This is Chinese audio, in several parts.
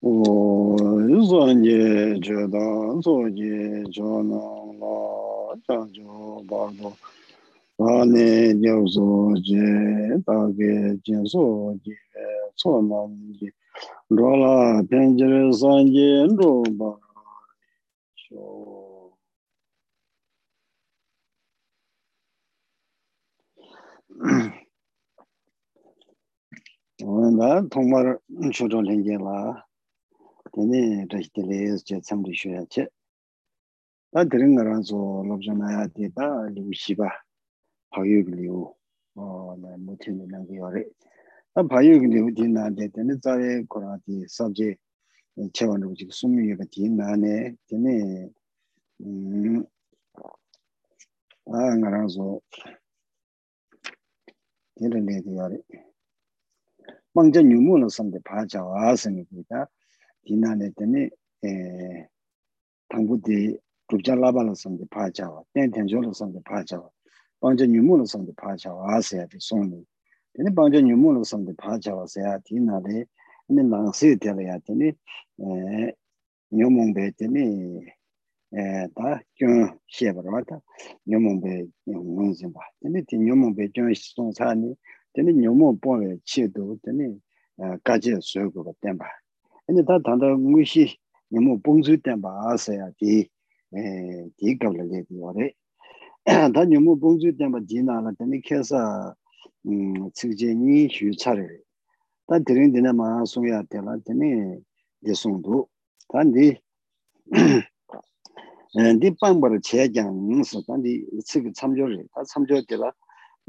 我算也觉得做也就能了，这就把多。把你就说这大概结束这错嘛的，着了天气三点钟吧，就。 나 정말 저도 생겨라. 되네 저기들에서 제 참도 쉬어야지. 나 들은 거라서 럽잖아야 되다. 루시바 바이오글리오. 어나 못했는 게 요래 나 바이오글리오 되나 되는 자에 거라디 서브제 체원으로 지금 숨이가 되나네. 되네 음 아, 나라서. 이런 얘기 요래 le di yore. Mangja nyumu lo samde pa cha waa sangi di ta, 디나네 때문에 에 당부디 국자라발로 선데 파자와 땡땡조로 선데 파자와 방제 뉴모로 선데 파자와 아세야디 손니 근데 방제 뉴모로 선데 파자와 세야 디나데 근데 랑세 되어야 되니 에 뉴몽베 때문에 에다 좀 시에버라다 뉴몽베 뉴몽진 봐 근데 디 뉴몽베 좀 송사니 tene nyomo pongwe che do tene eh, kaje suyo goba tenpa. Ene ta tanda ngui shi nyomo pongzu tenpa asaya di eh, di gabla le di ware. Ta nyomo pongzu tenpa di nala tene kesa mm, tsikje nyi shu chare. Ta tering tene maa suya tela tene di sungdu. Ta di eh, di pangbara che kyang ngisa ta di tsik tsamjo re. Ta tsamjo tela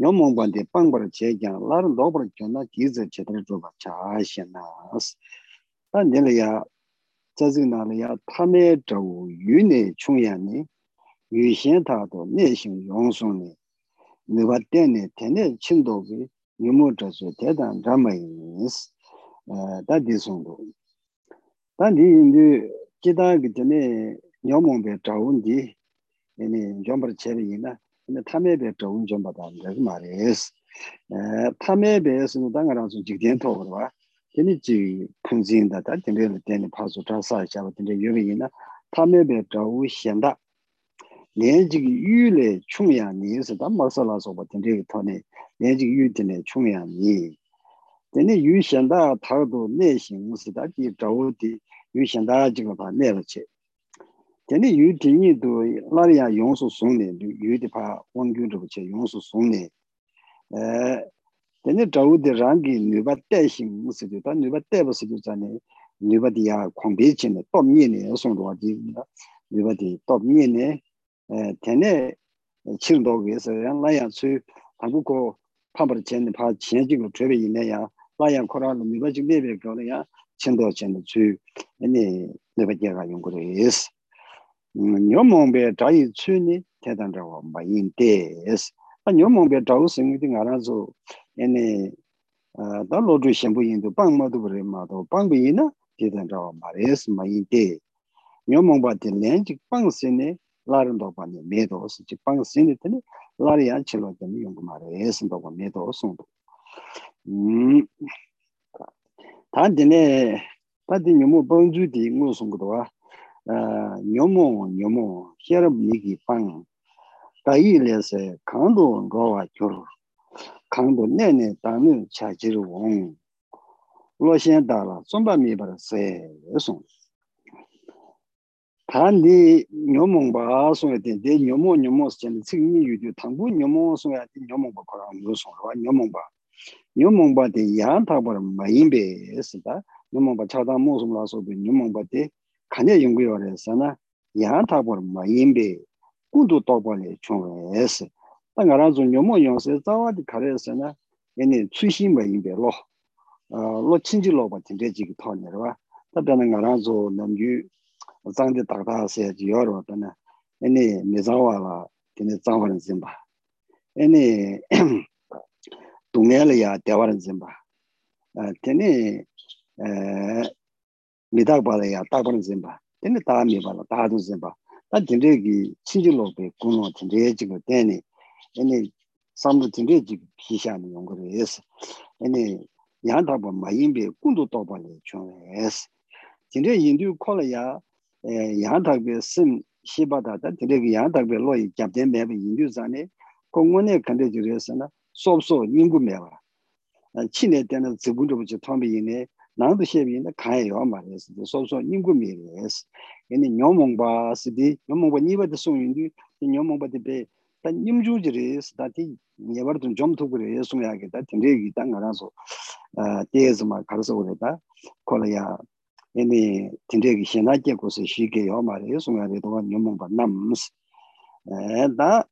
yō mōngbāndi pāṅgbar chē kiāng lār lōgbar kiāng nā kīzi chē tarī rūpa chāshē nās. Tā nīla yā, tsazik nāla yā tāmē chawu yu nē chūng yā nē, yu xiān tā tō nē xīng yōng sōng nē, nē bā tēn nē tēnē chīn tō kī yu mō chā sō tē tāng rā mā yīs, tā tī sōng tō. Tā nī yīndū kī tā kī tēnē yō mōngbē chawu ndī, yōmbar chē rī yī nā, 탐에베 좋은 좀 받아 내가 말했어 에 탐에베에서는 당가랑 좀 직된 토로 봐 괜히 지 풍진다 다 된대로 된이 파소 자사 잡아 된데 여기나 탐에베 좋은 현다. 내지 유래 충야니에서 담 말살아서 봐 된데 토네 내지 유드네 충야니 되네 유현다 타도 내신스다 기 좋디 유현다 지금 봐 내려체 Tene yu tingi tu lari ya yonsu sungne, yu di pa wangyu rupu che yonsu sungne. Tene chawu di rangi nuba te shing mu sidu, ta nuba te pa sidu zane, nuba di ya kwangbe che ne, top nye ne yosong ruwa di, nuba di top nye ne, tene ching do we se, lari ya tsui tangu ko pambar che ne pa chen jing lo chwebe ine ya, lari ya kora lo nuba jing nebe go le ya, ching do che ne tsui, ene nuba di ya ka yongu re esi. nyōmōngbē chāyī tsūni tētān rāwa mbā yīn tēs. Tā nyōmōngbē chāwū sīngi tī ngā rā sō, yēne tā lō chū shiāmbū yīn tū pāng mā tū parī mā tō, pāng bī yīn na tētān rāwa mbā rēs mbā yīn tē. Nyōmōngbā tī lēn chik pāng sīni lā rā ndō pā nī mē tō sī, chik pāng sīni tī nī lā rā yā chī lō tī nī yōng mā rēs ndō pā mē tō sōng tō. Tā tī nē, tā tī nyōmō pāng chū tī ngō sōng kutwa, nyomo nyomo xerab niki pang dayi lese kangdo ngawa gyur kangdo nene dami chajir wong lo shen dala tsomba mibar se esong tandi nyomo ba song yate de nyomo nyomo shen tsikmi yudu tangbu nyomo song yate nyomo ba korang yu song rwa nyomo ba nyomo ba de yaan tabar mayinbe esida nyomo ba chadang mosum la sobe nyomo ba de 전 승리 유도 당부 녀모 소에 된 녀몽바 거라 요소로 녀몽바 녀몽바 데 야타버 마임베 스다 녀몽바 차다 모습 라서도 녀몽바 데 간에 연구요래서나 야타버 마임베 군도 도벌에 총에스 tā ngā rā dzō nyōmō yōngsē tāwā dī kārē sē na yāni tsūshī mā yīmbē lō lō chīnjī lō bā tīndē jī kī tō nī rā tā tā ngā rā dzō nām yū zāng dī tā tā sē jī yō rō tā na yāni mē zā wā lā tīndē zāng wā 미달 발아야 딱번 젠바. 근데 다 미발아 다도 젠바. 다 진데기 친질로베 군노 진데 지금 되니. 얘네 삼부 진데 지금 피샤는 연구를 했어 얘네 양다바 마인베 군도 도발에 총했어 진데 인도 콜이야 에 양다베 심 시바다.다 진데기 양다베 로이 잡된 매베 인도 산에 공원에 간데 주려서나 소소 인구 매바 친에 때는 지분도 부지 통비 인에 nang de xie bi ne kan ye yo ma le si so so yin gu me le es yin ni nyong mong ba si di nyong mong ba ni ba de song yin du nyong mong ba de be 다 님주지리 스타티 예버든 좀 두고래 예송야게 다 딘데기 땅 알아서 아 데즈마 가서 그랬다 콜이야 얘네 딘데기 신나게 고서 쉬게 요 말이야 예송야게 도 녀몽바 남스 에다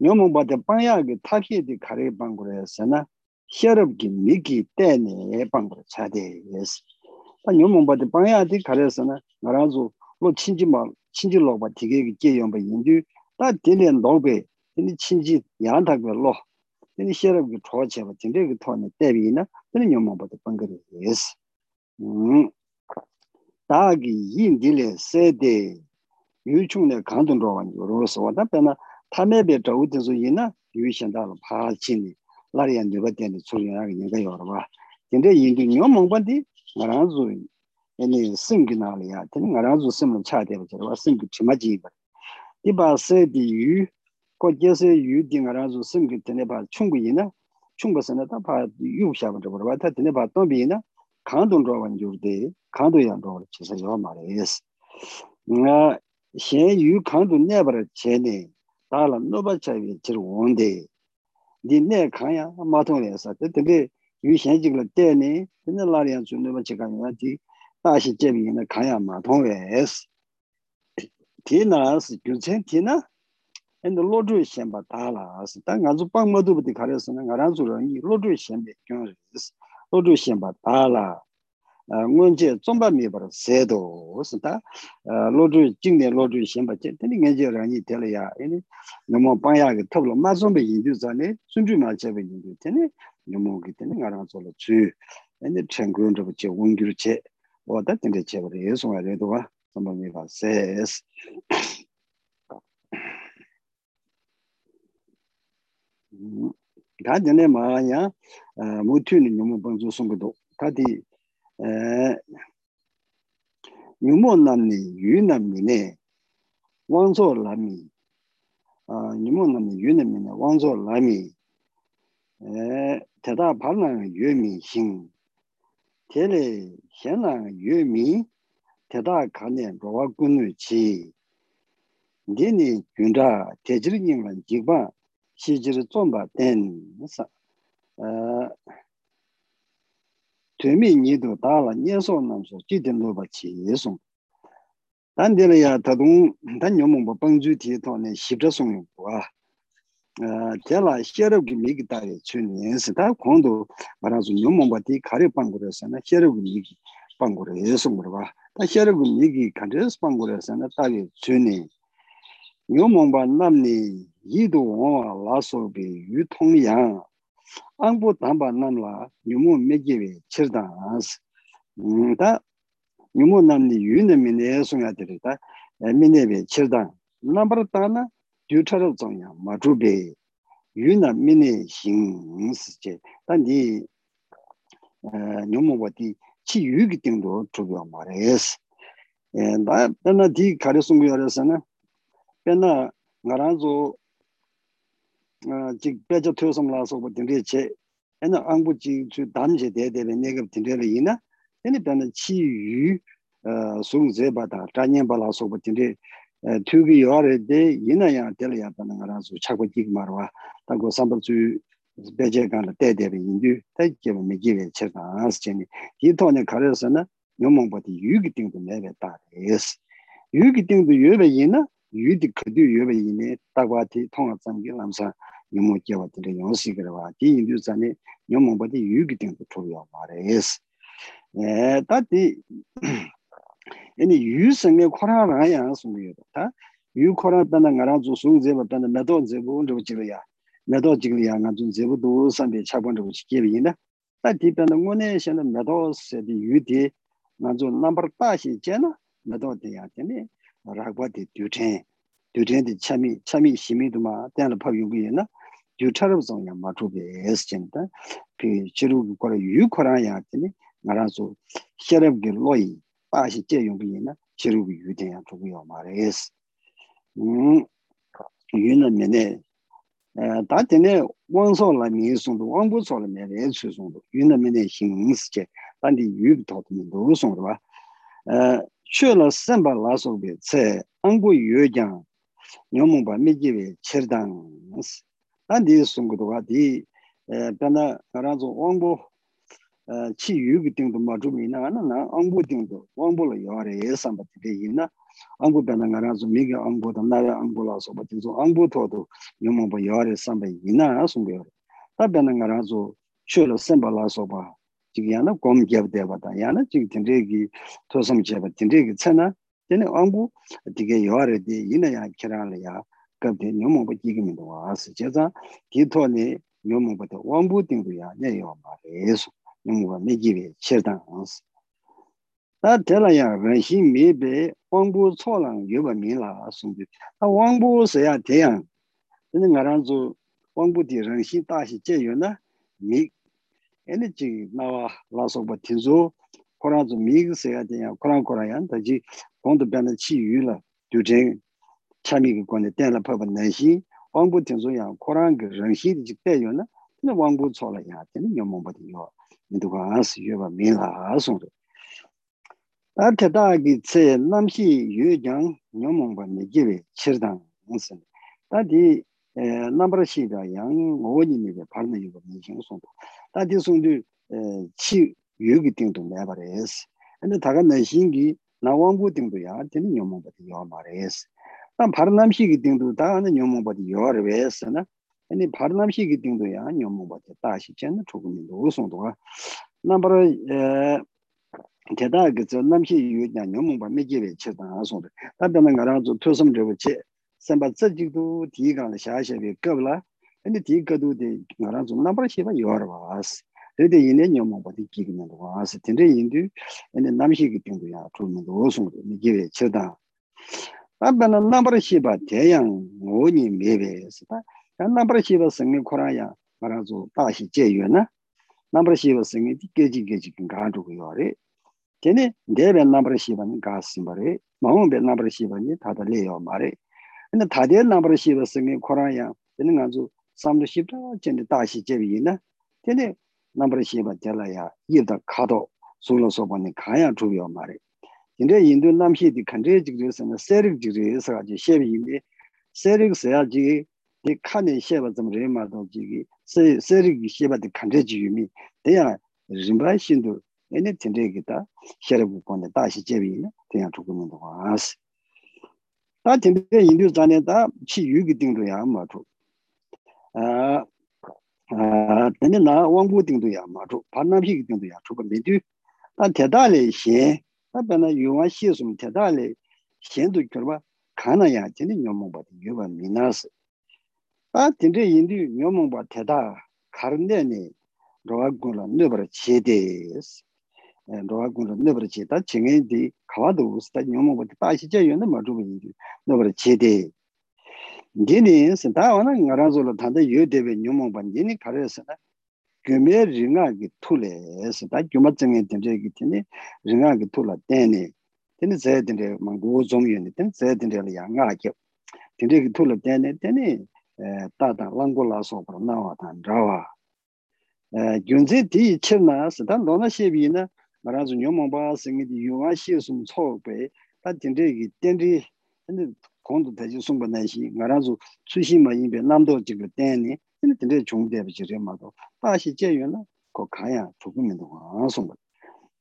녀몽바데 빵야게 타키디 가래 방고래서나 셔럽기 미기 때네 방고래 차대 예스 다 녀몽바데 빵야디 가래서나 나라서 뭐 친지마 친지로바 되게 게용바 인도 다 딜렌 노베 이 친지 양다고 로 이 시럽이 좋아져 진짜 그 돈에 대비나 그런 용모부터 번거리 예스 음 다기 인딜레 세데 유충의 강동도 완 요로서 왔다 때나 탐에베 저우든서 이나 유신다로 파친이 라리안 되버 때는 소리하게 내가 여러 봐 근데 인디 용모반디 나라주 애니 승기나리아 되는 나라주 승을 차야 되고 저 승기 치마지 이바 세디 유 고제세 유딩아라주 승기 때네 봐 충분히나 충분선에 다봐 유샤번 저 봐. 다 때네 봐 또비나 강동 저원 주데 강도 양도 지서 요 말이스. 나 현유 강도 내버려 제네 다라 di ne kaya ma tong le sa. De de yu xian ji ge de ne de ne la lian zun de ba ji ga ya di da xi jie bi ne kaya ma tong le es. Ti na si ju chen ti na en de lo zhu xian ba da la si. Da nga zu bang mo du bu de ka le sa na nga ran zu ren yi lo zhu xian de jiong es lo zhu xian ba da la. ngonje tsomba mibar sedo santa lodu jingne lodu shenpa che. Teni ngenje rangi tela ya ene nomo panya ge tablo ma zombe yindu zane sunju ma chebe yindu teni nomo ge teni nga rang zolo tsu. Ene chengrun rabu che wongiru che oda tende chebar yeso nga redo wa tsomba mibar ses. 다 전에 마야 무튜니 너무 방조 송고도 다디 nyumo namni yu namni ne wangzo lami nyumo namni yu namni ne wangzo lami teta parna yu mi xing tele xena yu mi teta kane rowa gunu chi dini gyunda tejir nyinglan jikba shijir zomba ten nasa tuyami nido dala nyeso namso jiten loba chi yesong. Tan dila ya tadung, tan nyomongpa pangzu ti to ne shibra song yungwa. Tela ah, xerabgi migi dali chun yensi, ta kondo marazu nyomongpa ti kari pangura sana xerabgi migi pangura yesong warwa. Ta xerabgi migi kandes pangura sana dali chuni. Nyomongpa namni yido wongwa laso bi yu tong yang 저송 와 어, 제가 시럽기 미기 따리 주니스 다 공도 말아서 녀몽바디 가려 방고려서나 시럽기 미기 방고려 예송 물어봐 다 시럽기 미기 간저스 방고려서나 따리 주니 녀몽바 남니 yidu wangwa laso bi yu tong yang angpo tamba namla nyumu megiwe chirdang ansi da nyumu namni yu nami ne sunga diri da mine we chirdang nambar dana yu charal zong yang ma zhubi yu na mine xing si jik pecha tuyosam laa sokpa dindre che ena angbu jik chu damche dedebe negab dindre le ina ena pena chi yu sung zeba da danyenpa laa sokpa dindre tuyugi yore de ina ya dela ya pena nga raa chakwa jik marwa tango sambal chu pecha kaala dedebe indu tai jeba me jiwe che kaa ansi cheni di tohne karayasa na nyomongpa di yu ki tingdu mebe taa es yu ki tingdu yuebe ina yu di kadu yuebe ina takwa ti tonga tsamgi lamsa nyumu kiawa tiri yonsi kirawa, di yindu zane nyumu badi yugi tingdu tuyo mares. Ta di, yani yu senge kora raya sungu yodo, ta yu kora dana nga ranzu sungu zeba dana medo zebu unrubu chigla ya, medo chigla ya nga zun zebu du sanbe chabu unrubu chigiba yinda, ta di dana ngone shena medo se di yu di nga zun nambar tashi jena, medo di ya jene ragwa di duchen, duchen di chami, chami shimi duma, dana pa yungu yina, yu charab zong yang ma chubi es chen ta 그 지루 거라 유코라야 되네 말아서 셔럽게 로이 빠시 제용비나 지루 유대야 두고요 말레스 음 유는 면에 에 다테네 원소라 미송도 원부소라 면에 수송도 유는 면에 신스제 단디 유부터 도 송도 봐 에, 去了 semba laso be tse angbu yue rakwa di duchen, duchen di chami, chami shimi dhuma tenla pab yuguye na ducharab zong ya matrubi es chenta, pi chirugi kora yu korang ya tini nga ranzu xerab ki loyi paashi che yuguye na chirugi yu ten ya chuguyo ma res. Yu na mene, da tene wanso la mi songdo, wangbu so la mi re su songdo, yu na mene xing che, tandi yu ki tatu mi doru songdo ba, chö la senpa la sokbe tse angu yo kyang nyomungpa mikiwe cherdang nasi. An di sunguduwa di e, penda ranzo wangbo e, chi yugu tingdo ma zhumi na ana na angu tingdo wangbo la yaware ye samba tide ina angu penda nga ranzo miki angu da naya angu la soba tingzo angu todo nyomungpa yaware samba ina sungu yaware. Ta penda nga ranzo chö la senpa la soba chik yana gom gyabdeba ta, yana chik tindregi tosam cheba, tindregi tsana, tene wangu tige yuwaare di ina ya kirali ya gabde nyomongpa jigimido waasi, cheza di toli nyomongpa to wangbu tingu ya nye yuwa ma resu, nyomongpa megiwe cherdan ansi. Ta tela ya ranshi mebe wangbu cholang yuwa minla sumbi, ta wangbu saya teyang, tene ngaranzu wangbu di ranshi tashi che yu na mik ene chi nawa laso ba tinzo koran zu mig se ya den koran koran yan da ji gong de ban chi yu la du jing cha mi ge guan de den la pa ban nan xi wang bu tinzo ya koran ge ren xi de ji de yu na ne wang bu cho la ya de ne mong ba de yo ni du ga as yu ba min la a song de da te da gi ce nam xi yu jiang ne mong ba ne ji le chi dang sen da di nāmbara shīdā yāngi ngōgō nīmi bē pārna yōgō mīnshīng sōntō. Tā tī sōntō chī yōgī tīngtō mē bā rēs. Anā tāgā nā shīngi nā wāngbō tīngtō yā tīni nyōmō bā tī yō mā rēs. Tā pārnām shīgī tīngtō tā anā nyōmō bā tī yō rēs. Anā pārnām shīgī tīngtō yā nyōmō bā tī tā shī chēn chōgō mī yō sōntō gā. Nāmbara tētā gā tsō nām shīgī yō nyōmō bā mē kī bē chē tā sōntō. Tā pē nā ngā rā tsō tōsam rē bā chē samba tsajigdu dii kaanla shaashabi qabla ane dii kadu di ngaran zung nambara shiba yuwar waas. Rade yinle nyamangpa di gigi nyandu waas. Tenre yindu ane namshigi pingu yaa tulmundu osungdu ane giwe chidang abana nambara shiba deyang ngoni mewe sita. Nambara shiba sangi kora yaa ngaran zung dashi je yuwa na. Nambara shiba sangi di geji geji kankaan chugu yuwaare tene debe nambara shiba ni gaa simbare. Mahungbe nambara shiba ni tata le yuwa maare 이게 쳐다 아빠는 남버 시바 대양 오니 메베스다 남버 시바 생이 코라야 말아서 다시 제유나 남버 시바 생이 디게지 게지 가지고 요래 걔네 내배 남버 시바는 가스마레 마음배 남버 시바니 다들 레요 말에 근데 다들 남버 시바 생이 코라야 되는 가지고 samdhu shibda jende dashi jebi ina, tene nambara shiba jala ya yibda kato sungla soba ni kaya chubiyo mara. Tende indu namshi di kandre jigri sana serik jigri isa gaji shebi ina, serik saya jigi di kane sheba zam re ma do jigi, serik sheba di kandre jigi mi, tenya rinpa shindu ene tende gita sherabu kone dashi jebi ina, tenya chukumindo waasi. Ta tende indu zane da chi yugi dingdo ya ma chuk, 아 근데 나 왕부 등도야 맞죠 반납식 등도야 저거 메디 아 대달의 신 아빠나 유와 시스템 대달의 신도 결과 가나야 되는 녀몽바 유바 미나스 아 근데 인디 녀몽바 대다 가른데니 로아군라 너버 제데스 rōwa kūrō nōpar chē tā chēngē dī kāwā dō wūs tā nyōmō bō tā shī chā yō nō mā rō bō yī nōpar chē dē gē nē sā tā wā na ngā rā sō lō tā tā yō dē bē nyōmō bā gē nē kā rē sā na gyō mē rī ngā kī tū lē sā tā gyō mā chēngē tēm chē kī tēne rī ngā kī tū lā tēne tēne zē tēne mā ngō zōng yō nē tēne zē tēne lā yā ngā kī tēne kī tū lā tēne tēne tā tā lāng kō lā sō pā rā nā wā tā rā wā gyōn zē tī chē na sā tā lō na shē bī na sin taa lona shebi na nga ranzo nyumo ba singi di yuwa she sum cho pe taa tenze ki tenze 공도 대지 송바 내시 나라주 추심마 인베 남도 지금 때니 근데 근데 중대비 지려마도 다시 제연나 거 가야 조금이도 안 송바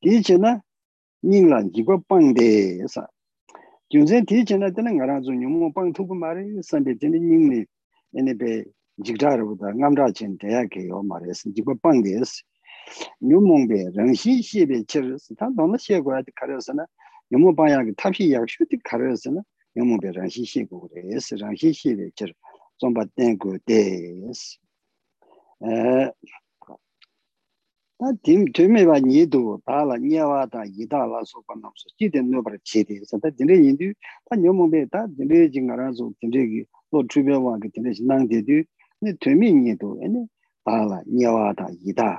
이제나 닝란 이거 빵데서 중세 뒤전에 되는 나라주 용모 빵 두고 말이 선배 되는 닝네 에네 베 지그다르보다 남자친 대학에요 말했어 이거 빵데스 용몽베 랑시시베 치르스 다 너무 시에고야 가려서나 용모 방향이 탑이 약슈티 가려서나 yōmō bē rāngshī shī gu gu rēs, rāngshī shī bē chir zōmbā tēng gu dēs. Tā tūmē bā nī dō, tā lā nyā wā tā yī tā lā sō pa nām sō, jī tēn nō bā rā chē dēs, tā tīndē yī dū, tā yōmō bē tā tīndē jī ngā rā sō, tīndē kī lō chū bē wā kī tīndē shī nāng dē dū, nē tūmē nī dō, tā lā nyā wā tā yī tā,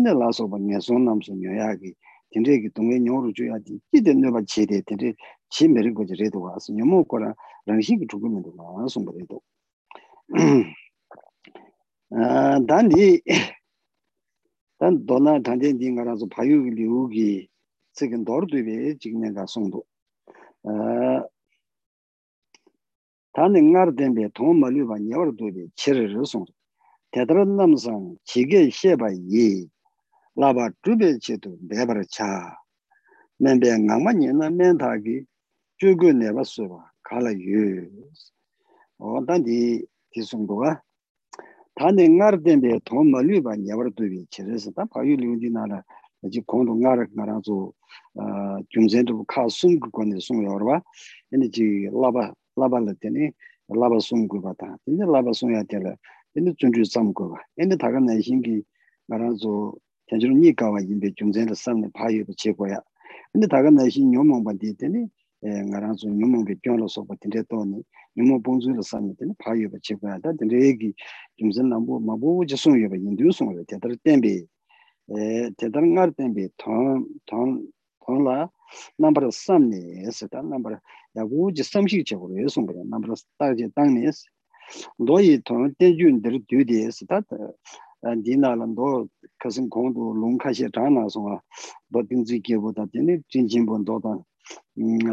근데 라서 뭐 녀선 남서 녀야기 딘데기 동에 녀로 줘야지 기대 내가 제대 딘데 지메를 거지 레도 와서 녀모 거라 랑식이 죽으면 도 와서 뭐래도 아 단디 단 도나 단데 딩가라서 바유 리우기 지금 도르드베 지금 내가 송도 아 단은 나르덴베 돈 말려 봐 녀르도베 치 라바 주베치도 내버려 차 맨베 강만이나 맨다기 주고 내버서 가라 유 어단디 디송도가 다네 나르덴베 돈 멀리 봐 녀버도비 치르서 다 바유 리우디나라 이제 공동 나르 나라서 어 중전도 카 숨고 건데 숨어요 봐 근데 지 라바 라바를 때니 라바 숨고 봤다 근데 라바 숨어야 될 근데 준주 삼고 봐 근데 다가 내신기 말아서 전주로 니가와 인베 중전의 삼네 바이도 제거야 근데 다가 내신 요몽 받디 때니 에 나라서 요몽게 변로서 받는데 또니 요몽 봉주를 삼네 때니 바이도 제거야 다 근데 얘기 중전 남부 마부 지송이 봐 인도 송을 때들 땜비 에 대 dīnā lāndō kāsīṃ kōntō lōṅ kāshē tānā sōngā dō tīngzī kēbō tā tēne jīngjīṃ bōn dō tā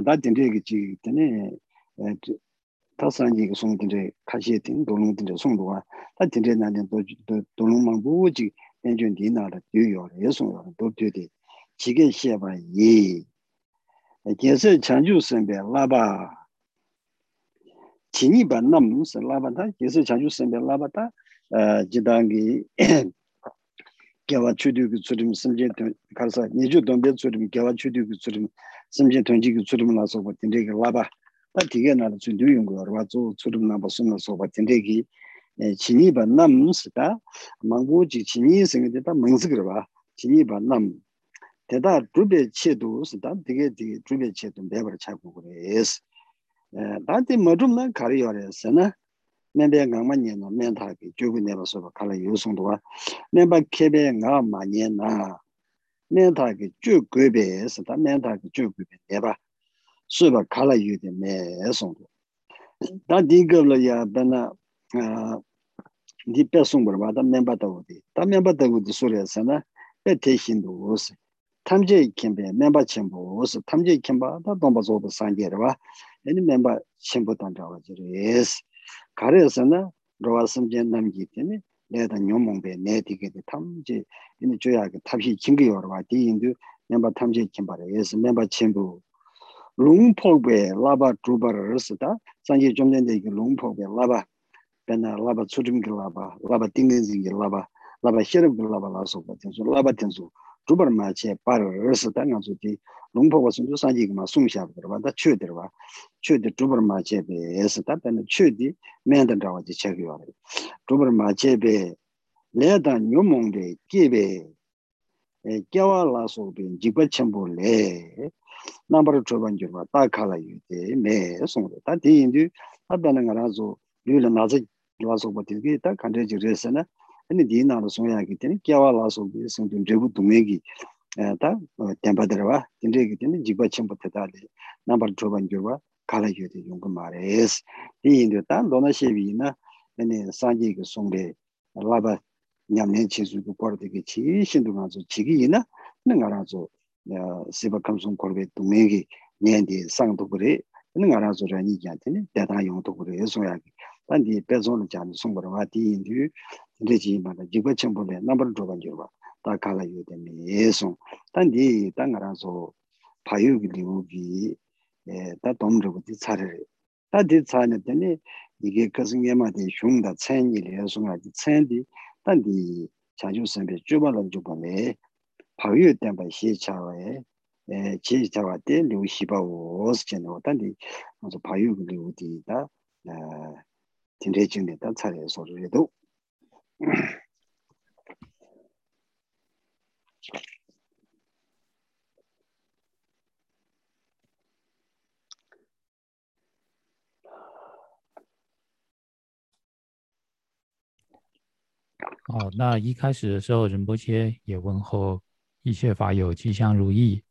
tā tīndē kī chī tēne tā sāngjī kī sōng tīndē kāshē tīng dō lōṅ tīndē sōng dō wā tā tīndē nā tēn dō lōṅ māng bō chī tēn chōn dīnā rā tū yō rā yō sōng rā dō tū tē chī kē shē bā yī kēsē chāngyū sēn bē lā bā chīnī bā nām nū sē lā bā tā kēsē chāngyū sēn bē lā bā tā 지 카시에 된 돈들의 송도가 다 된데 나는 또 돈만 보지 엔진 디나를 뒤요 예송을 또 뒤에 지게 시에봐 이 계속 전주 선배 라바 진이 반남 라바다 계속 전주 선배 라바다 지당기 개와 추디고 추림 심제 가서 니주 돈베 추림 개와 추디고 추림 심제 돈지고 추림 나서 뭐 된데게 라바 다 되게 나는 좀 유용 거 와서 추림 나서 숨어서 뭐 된데기 진이 반남 쓰다 망고지 진이 생각이 다 멍스 그러 봐 진이 반남 대다 두배 체도 쓰다 되게 되게 두배 체도 매버 찾고 그래서 에 나한테 뭐좀 가리어래서나 멤버 강만년은 멘타기 주고 내려서 칼라 요송도와 멤버 케베 나 마년나 멘타기 주 괴베에서 다 멘타기 주 괴베 내봐 수바 칼라 유데 내송도 다 디거려야 되나 아 디페송 버바 다 멤버도 어디 다 멤버도 어디 소리였으나 배 대신도 오스 탐제 캠베 멤버 첨부 오스 탐제 캠바 다 동바조도 상계르와 애니 멤버 첨부 단자와 지레스 가려서는 로와슴 젠남기 때문에 내가 녀몽배 내디게 탐지 이제 줘야 그 탑시 증거여로 와 뒤인도 멤버 탐지 kim바래 예스 멤버 친구 롱포베 라바 주바르스다 산지 좀 전에 이 롱포베 라바 베나 라바 추림기 라바 라바 띵띵지 라바 라바 히르 라바 라소 같은 라바 텐소 dhrubar maa che paro rasa ta nga zu di lungpo wa sunzu sanji kima sungshaab dharwa, da chu dharwa, chu di dhrubar maa che be esa ta tanda chu di mendan dhawa di che kiwa rwa. dhrubar maa che be le da nyo mong be ki be kiawa la so be jikpa chenpo le nambar dhruban jirwa ta kala yu de me sung ta di yin du ta tanda nga ra zu yu la nazi kiwa so ba di ki ta kante ji resa na 송도 다 디인디 답변은 가라서 유를 나지 와서 버티기 딱 간대지 그랬으나 아니 디나로 소야기 때문에 깨와라서 무슨 좀 제부 동행이 에다 템바더와 인데기 때문에 지바침부터 다리 넘버 2번 줘봐 칼라지도 용거 말레스 디인도 단 도나시비나 아니 산지가 송베 라바 냠년 치수도 거르되게 치신도 가서 지기이나 능가라서 어 시바 감송 거르베 동행이 년디 상도 그래 능가라서 라니 잔테네 대다 용도 그래 소야기 단디 배송을 잔 송거로 와디인디 rechi ima la jikpa chenpo le nambar dhruva jirwa ta kala yu de mi yesung tan di ta nga ra so payu ki liu ki ta tom dhruva di tsarare ta di tsarare tani ike kasung yema di shung da tsen yi le yesung la di tsen di tan di chanchu senpe juba la juba le payu tenpa xie chawa e xie chawa de liu xiba wos chen wo tan di payu ki liu di ta tinre ching de ta tsarare so zhu 哦，那一开始的时候，仁波切也问候一切法友吉祥如意。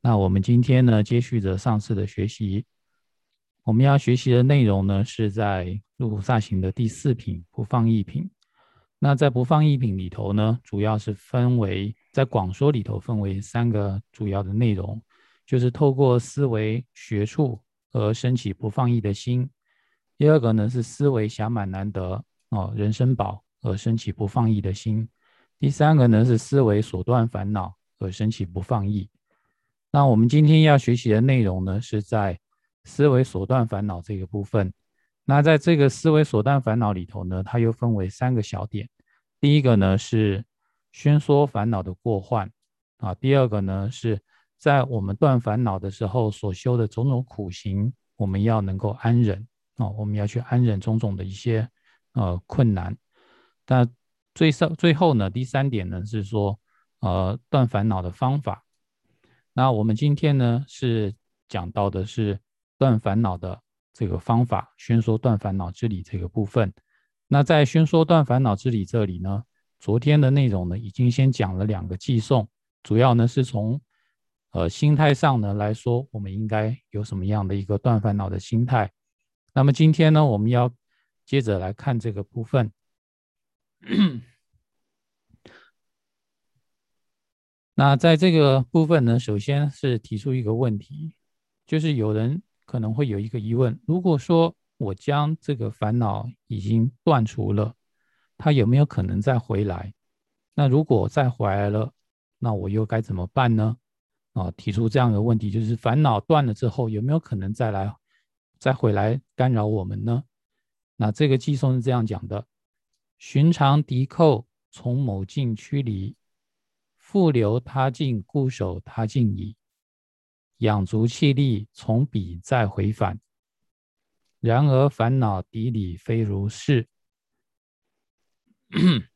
那我们今天呢，接续着上次的学习，我们要学习的内容呢，是在入菩萨行的第四品不放逸品。那在不放逸品里头呢，主要是分为在广说里头分为三个主要的内容，就是透过思维学处而升起不放逸的心；第二个呢是思维暇满难得哦，人生宝。而升起不放逸的心，第三个呢是思维所断烦恼而升起不放逸。那我们今天要学习的内容呢，是在思维所断烦恼这个部分。那在这个思维所断烦恼里头呢，它又分为三个小点。第一个呢是宣说烦恼的过患啊，第二个呢是在我们断烦恼的时候所修的种种苦行，我们要能够安忍啊，我们要去安忍种种的一些呃困难。那最上最后呢，第三点呢是说，呃，断烦恼的方法。那我们今天呢是讲到的是断烦恼的这个方法，宣说断烦恼之理这个部分。那在宣说断烦恼之理这里呢，昨天的内容呢已经先讲了两个寄送，主要呢是从呃心态上呢来说，我们应该有什么样的一个断烦恼的心态。那么今天呢，我们要接着来看这个部分。那在这个部分呢，首先是提出一个问题，就是有人可能会有一个疑问：如果说我将这个烦恼已经断除了，它有没有可能再回来？那如果再回来了，那我又该怎么办呢？啊，提出这样的问题，就是烦恼断了之后，有没有可能再来、再回来干扰我们呢？那这个寄送是这样讲的。寻常敌寇从某境驱离，复留他境固守他境矣。养足气力，从彼再回返。然而烦恼敌理非如是。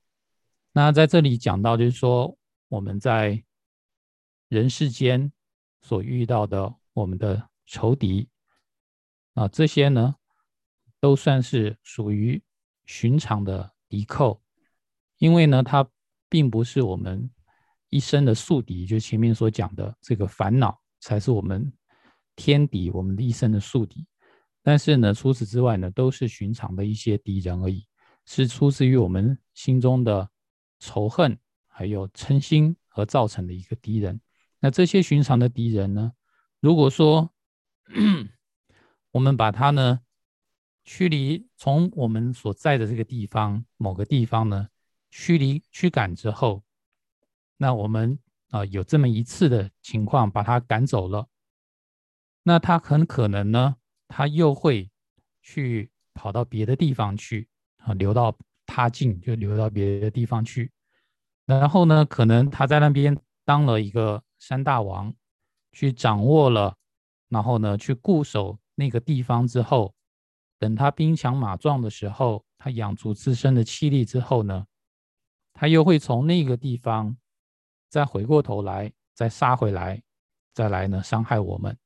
那在这里讲到，就是说我们在人世间所遇到的我们的仇敌啊，这些呢，都算是属于寻常的。敌寇，因为呢，它并不是我们一生的宿敌，就前面所讲的这个烦恼才是我们天敌，我们的一生的宿敌。但是呢，除此之外呢，都是寻常的一些敌人而已，是出自于我们心中的仇恨还有嗔心而造成的一个敌人。那这些寻常的敌人呢，如果说 我们把它呢。驱离从我们所在的这个地方某个地方呢，驱离驱赶之后，那我们啊有这么一次的情况，把他赶走了，那他很可能呢，他又会去跑到别的地方去啊，流到他境，就流到别的地方去。然后呢，可能他在那边当了一个山大王，去掌握了，然后呢，去固守那个地方之后。等他兵强马壮的时候，他养足自身的气力之后呢，他又会从那个地方再回过头来，再杀回来，再来呢伤害我们。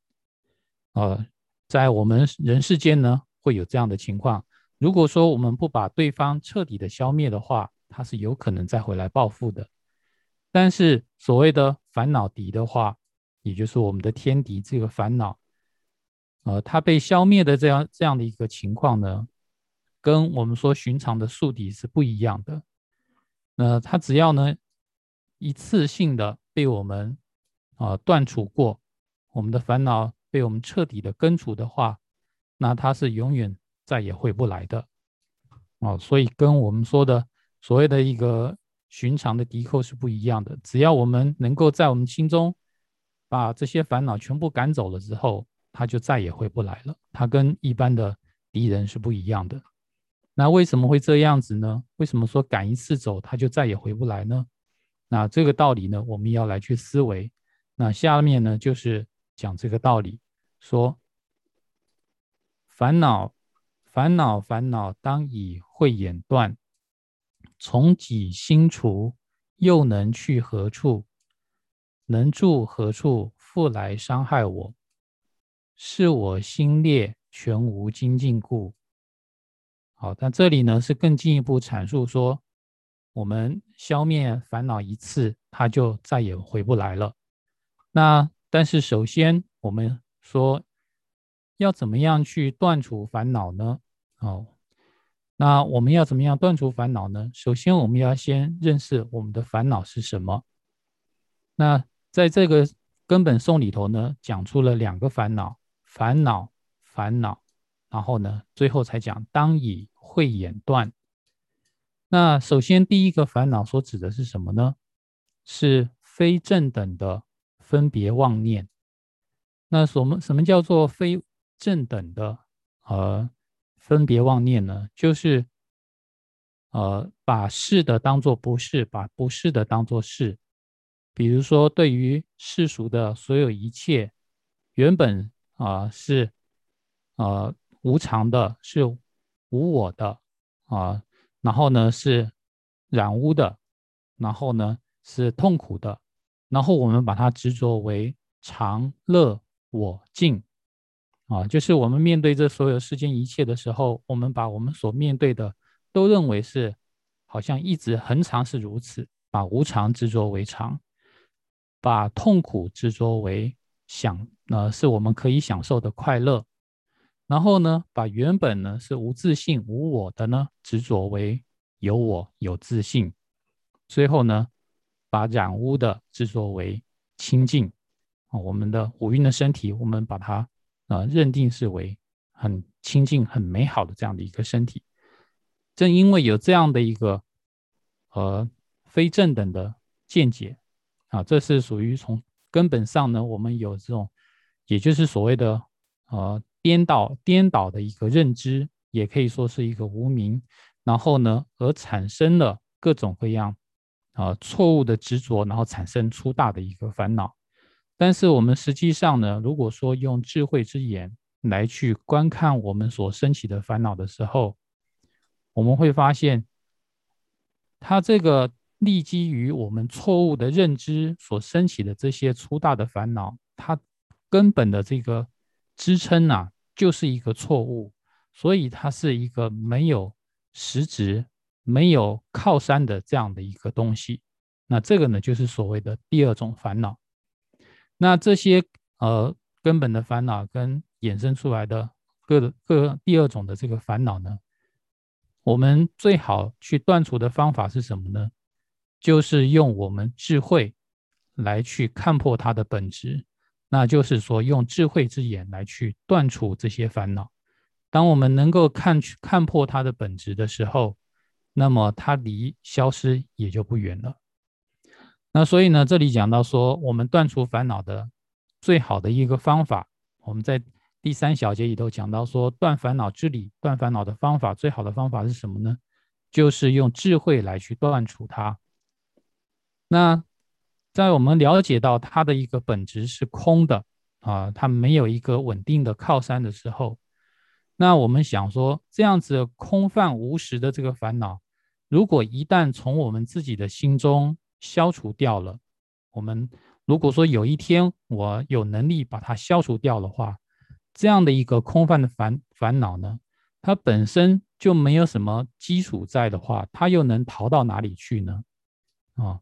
呃，在我们人世间呢，会有这样的情况。如果说我们不把对方彻底的消灭的话，他是有可能再回来报复的。但是所谓的烦恼敌的话，也就是我们的天敌，这个烦恼。呃，它被消灭的这样这样的一个情况呢，跟我们说寻常的宿敌是不一样的。那它只要呢一次性的被我们啊断除过，我们的烦恼被我们彻底的根除的话，那它是永远再也回不来的。哦，所以跟我们说的所谓的一个寻常的敌寇是不一样的。只要我们能够在我们心中把这些烦恼全部赶走了之后，他就再也回不来了。他跟一般的敌人是不一样的。那为什么会这样子呢？为什么说赶一次走他就再也回不来呢？那这个道理呢，我们要来去思维。那下面呢，就是讲这个道理，说烦恼，烦恼，烦恼，当以慧眼断，从己心除，又能去何处？能住何处？复来伤害我？是我心裂，全无精进故。好，但这里呢是更进一步阐述说，我们消灭烦恼一次，它就再也回不来了。那但是首先我们说要怎么样去断除烦恼呢？哦，那我们要怎么样断除烦恼呢？首先我们要先认识我们的烦恼是什么。那在这个根本颂里头呢，讲出了两个烦恼，烦恼，烦恼，然后呢，最后才讲当以慧眼断。那首先第一个烦恼所指的是什么呢？是非正等的分别妄念。那什么什么叫做非正等的呃分别妄念呢？就是呃把是的当做不是，把不是的当做是。比如说，对于世俗的所有一切，原本啊是呃无常的，是无我的啊，然后呢是染污的，然后呢是痛苦的，然后我们把它执着为常乐我净啊，就是我们面对这所有世间一切的时候，我们把我们所面对的都认为是好像一直恒常是如此，把无常执着为常。把痛苦执着为享，呃，是我们可以享受的快乐。然后呢，把原本呢是无自信、无我的呢执着为有我、有自信。最后呢，把染污的执着为清净。啊，我们的五蕴的身体，我们把它啊认定是为很清净、很美好的这样的一个身体。正因为有这样的一个呃非正等的见解。啊，这是属于从根本上呢，我们有这种，也就是所谓的呃颠倒颠倒的一个认知，也可以说是一个无名，然后呢，而产生了各种各样啊错误的执着，然后产生粗大的一个烦恼。但是我们实际上呢，如果说用智慧之眼来去观看我们所升起的烦恼的时候，我们会发现，它这个。立基于我们错误的认知所升起的这些粗大的烦恼，它根本的这个支撑啊，就是一个错误，所以它是一个没有实质、没有靠山的这样的一个东西。那这个呢，就是所谓的第二种烦恼。那这些呃根本的烦恼跟衍生出来的各各第二种的这个烦恼呢，我们最好去断除的方法是什么呢？就是用我们智慧来去看破它的本质，那就是说用智慧之眼来去断除这些烦恼。当我们能够看去看破它的本质的时候，那么它离消失也就不远了。那所以呢，这里讲到说，我们断除烦恼的最好的一个方法，我们在第三小节里头讲到说，断烦恼之理、断烦恼的方法，最好的方法是什么呢？就是用智慧来去断除它。那在我们了解到它的一个本质是空的啊，它没有一个稳定的靠山的时候，那我们想说，这样子空泛无实的这个烦恼，如果一旦从我们自己的心中消除掉了，我们如果说有一天我有能力把它消除掉的话，这样的一个空泛的烦烦恼呢，它本身就没有什么基础在的话，它又能逃到哪里去呢？啊？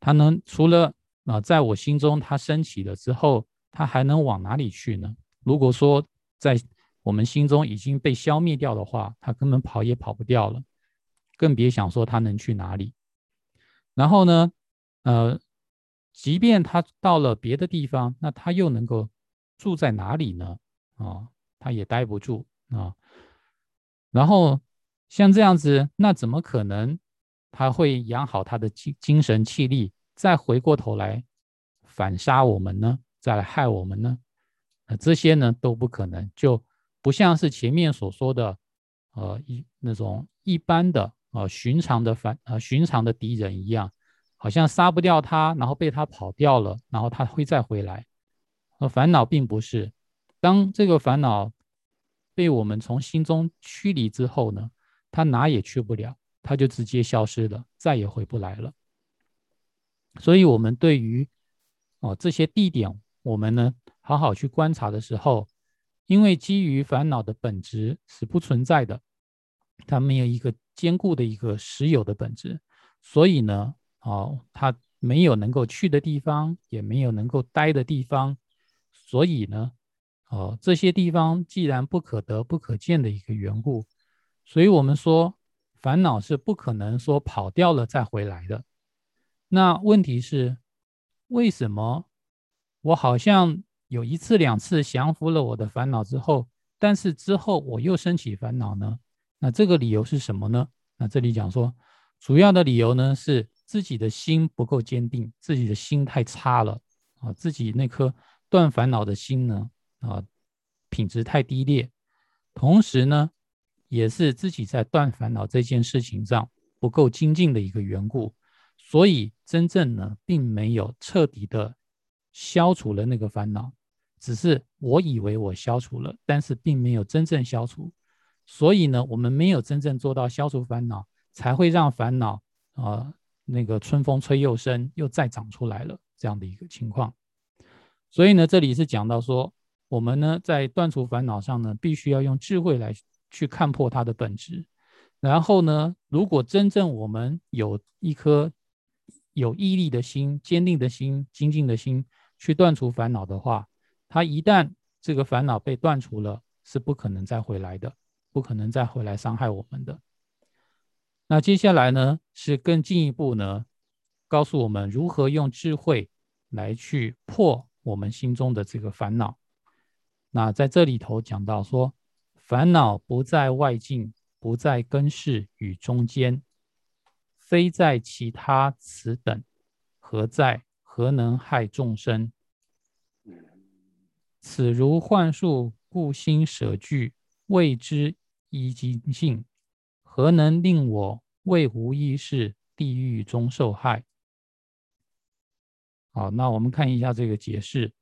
它能除了啊，在我心中它升起了之后，它还能往哪里去呢？如果说在我们心中已经被消灭掉的话，它根本跑也跑不掉了，更别想说它能去哪里。然后呢，呃，即便它到了别的地方，那它又能够住在哪里呢？啊，它也待不住啊。然后像这样子，那怎么可能？他会养好他的精精神气力，再回过头来反杀我们呢？再来害我们呢？呃，这些呢都不可能，就不像是前面所说的，呃，一那种一般的呃寻常的反呃寻常的敌人一样，好像杀不掉他，然后被他跑掉了，然后他会再回来。而烦恼并不是，当这个烦恼被我们从心中驱离之后呢，他哪也去不了。它就直接消失了，再也回不来了。所以，我们对于哦这些地点，我们呢好好去观察的时候，因为基于烦恼的本质是不存在的，它没有一个坚固的一个实有的本质，所以呢，哦，他没有能够去的地方，也没有能够待的地方，所以呢，哦，这些地方既然不可得、不可见的一个缘故，所以我们说烦恼是不可能说跑掉了再回来的。那问题是，为什么我好像有一次两次降服了我的烦恼之后，但是之后我又升起烦恼呢？那这个理由是什么呢？那这里讲说，主要的理由呢是自己的心不够坚定，自己的心太差了啊，自己那颗断烦恼的心呢啊品质太低劣，同时呢也是自己在断烦恼这件事情上不够精进的一个缘故，所以真正呢并没有彻底的消除了那个烦恼，只是我以为我消除了，但是并没有真正消除。所以呢，我们没有真正做到消除烦恼，才会让烦恼啊那个春风吹又生，又再长出来了这样的一个情况。所以呢，这里是讲到说，我们呢在断除烦恼上呢，必须要用智慧来去看破它的本质。然后呢，如果真正我们有一颗有毅力的心、坚定的心、精进的心去断除烦恼的话，它一旦这个烦恼被断除了，是不可能再回来的。不可能再回来伤害我们的。那接下来呢，是更进一步呢，告诉我们如何用智慧来去破我们心中的这个烦恼。那在这里头讲到说，烦恼不在外境，不在根世与中间，非在其他此等，何在？何能害众生？此如幻术，故心舍惧，谓之。一经性，何能令我为无意识地狱中受害？好，那我们看一下这个解释，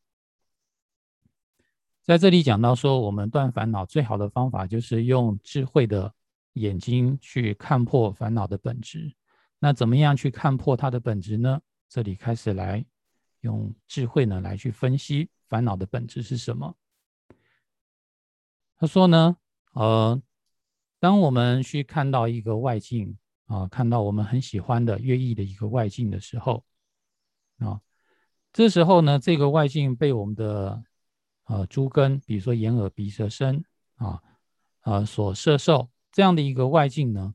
在这里讲到说，我们断烦恼最好的方法就是用智慧的眼睛去看破烦恼的本质。那怎么样去看破它的本质呢？这里开始来用智慧呢来去分析烦恼的本质是什么。他说呢，呃。当我们去看到一个外境啊，看到我们很喜欢的、悦意的一个外境的时候，啊，这时候呢，这个外境被我们的呃诸根，比如说眼、耳、鼻、舌、身啊，呃所摄受这样的一个外境呢，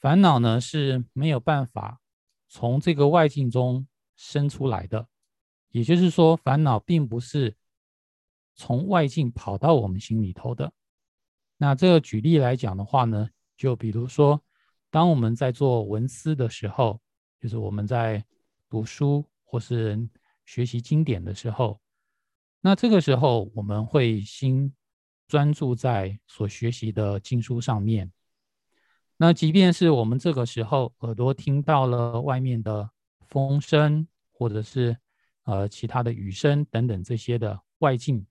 烦恼呢是没有办法从这个外境中生出来的。也就是说，烦恼并不是从外境跑到我们心里头的。那这个举例来讲的话呢，就比如说，当我们在做文思的时候，就是我们在读书或是学习经典的时候，那这个时候我们会心专注在所学习的经书上面。那即便是我们这个时候耳朵听到了外面的风声，或者是呃其他的雨声等等这些的外境，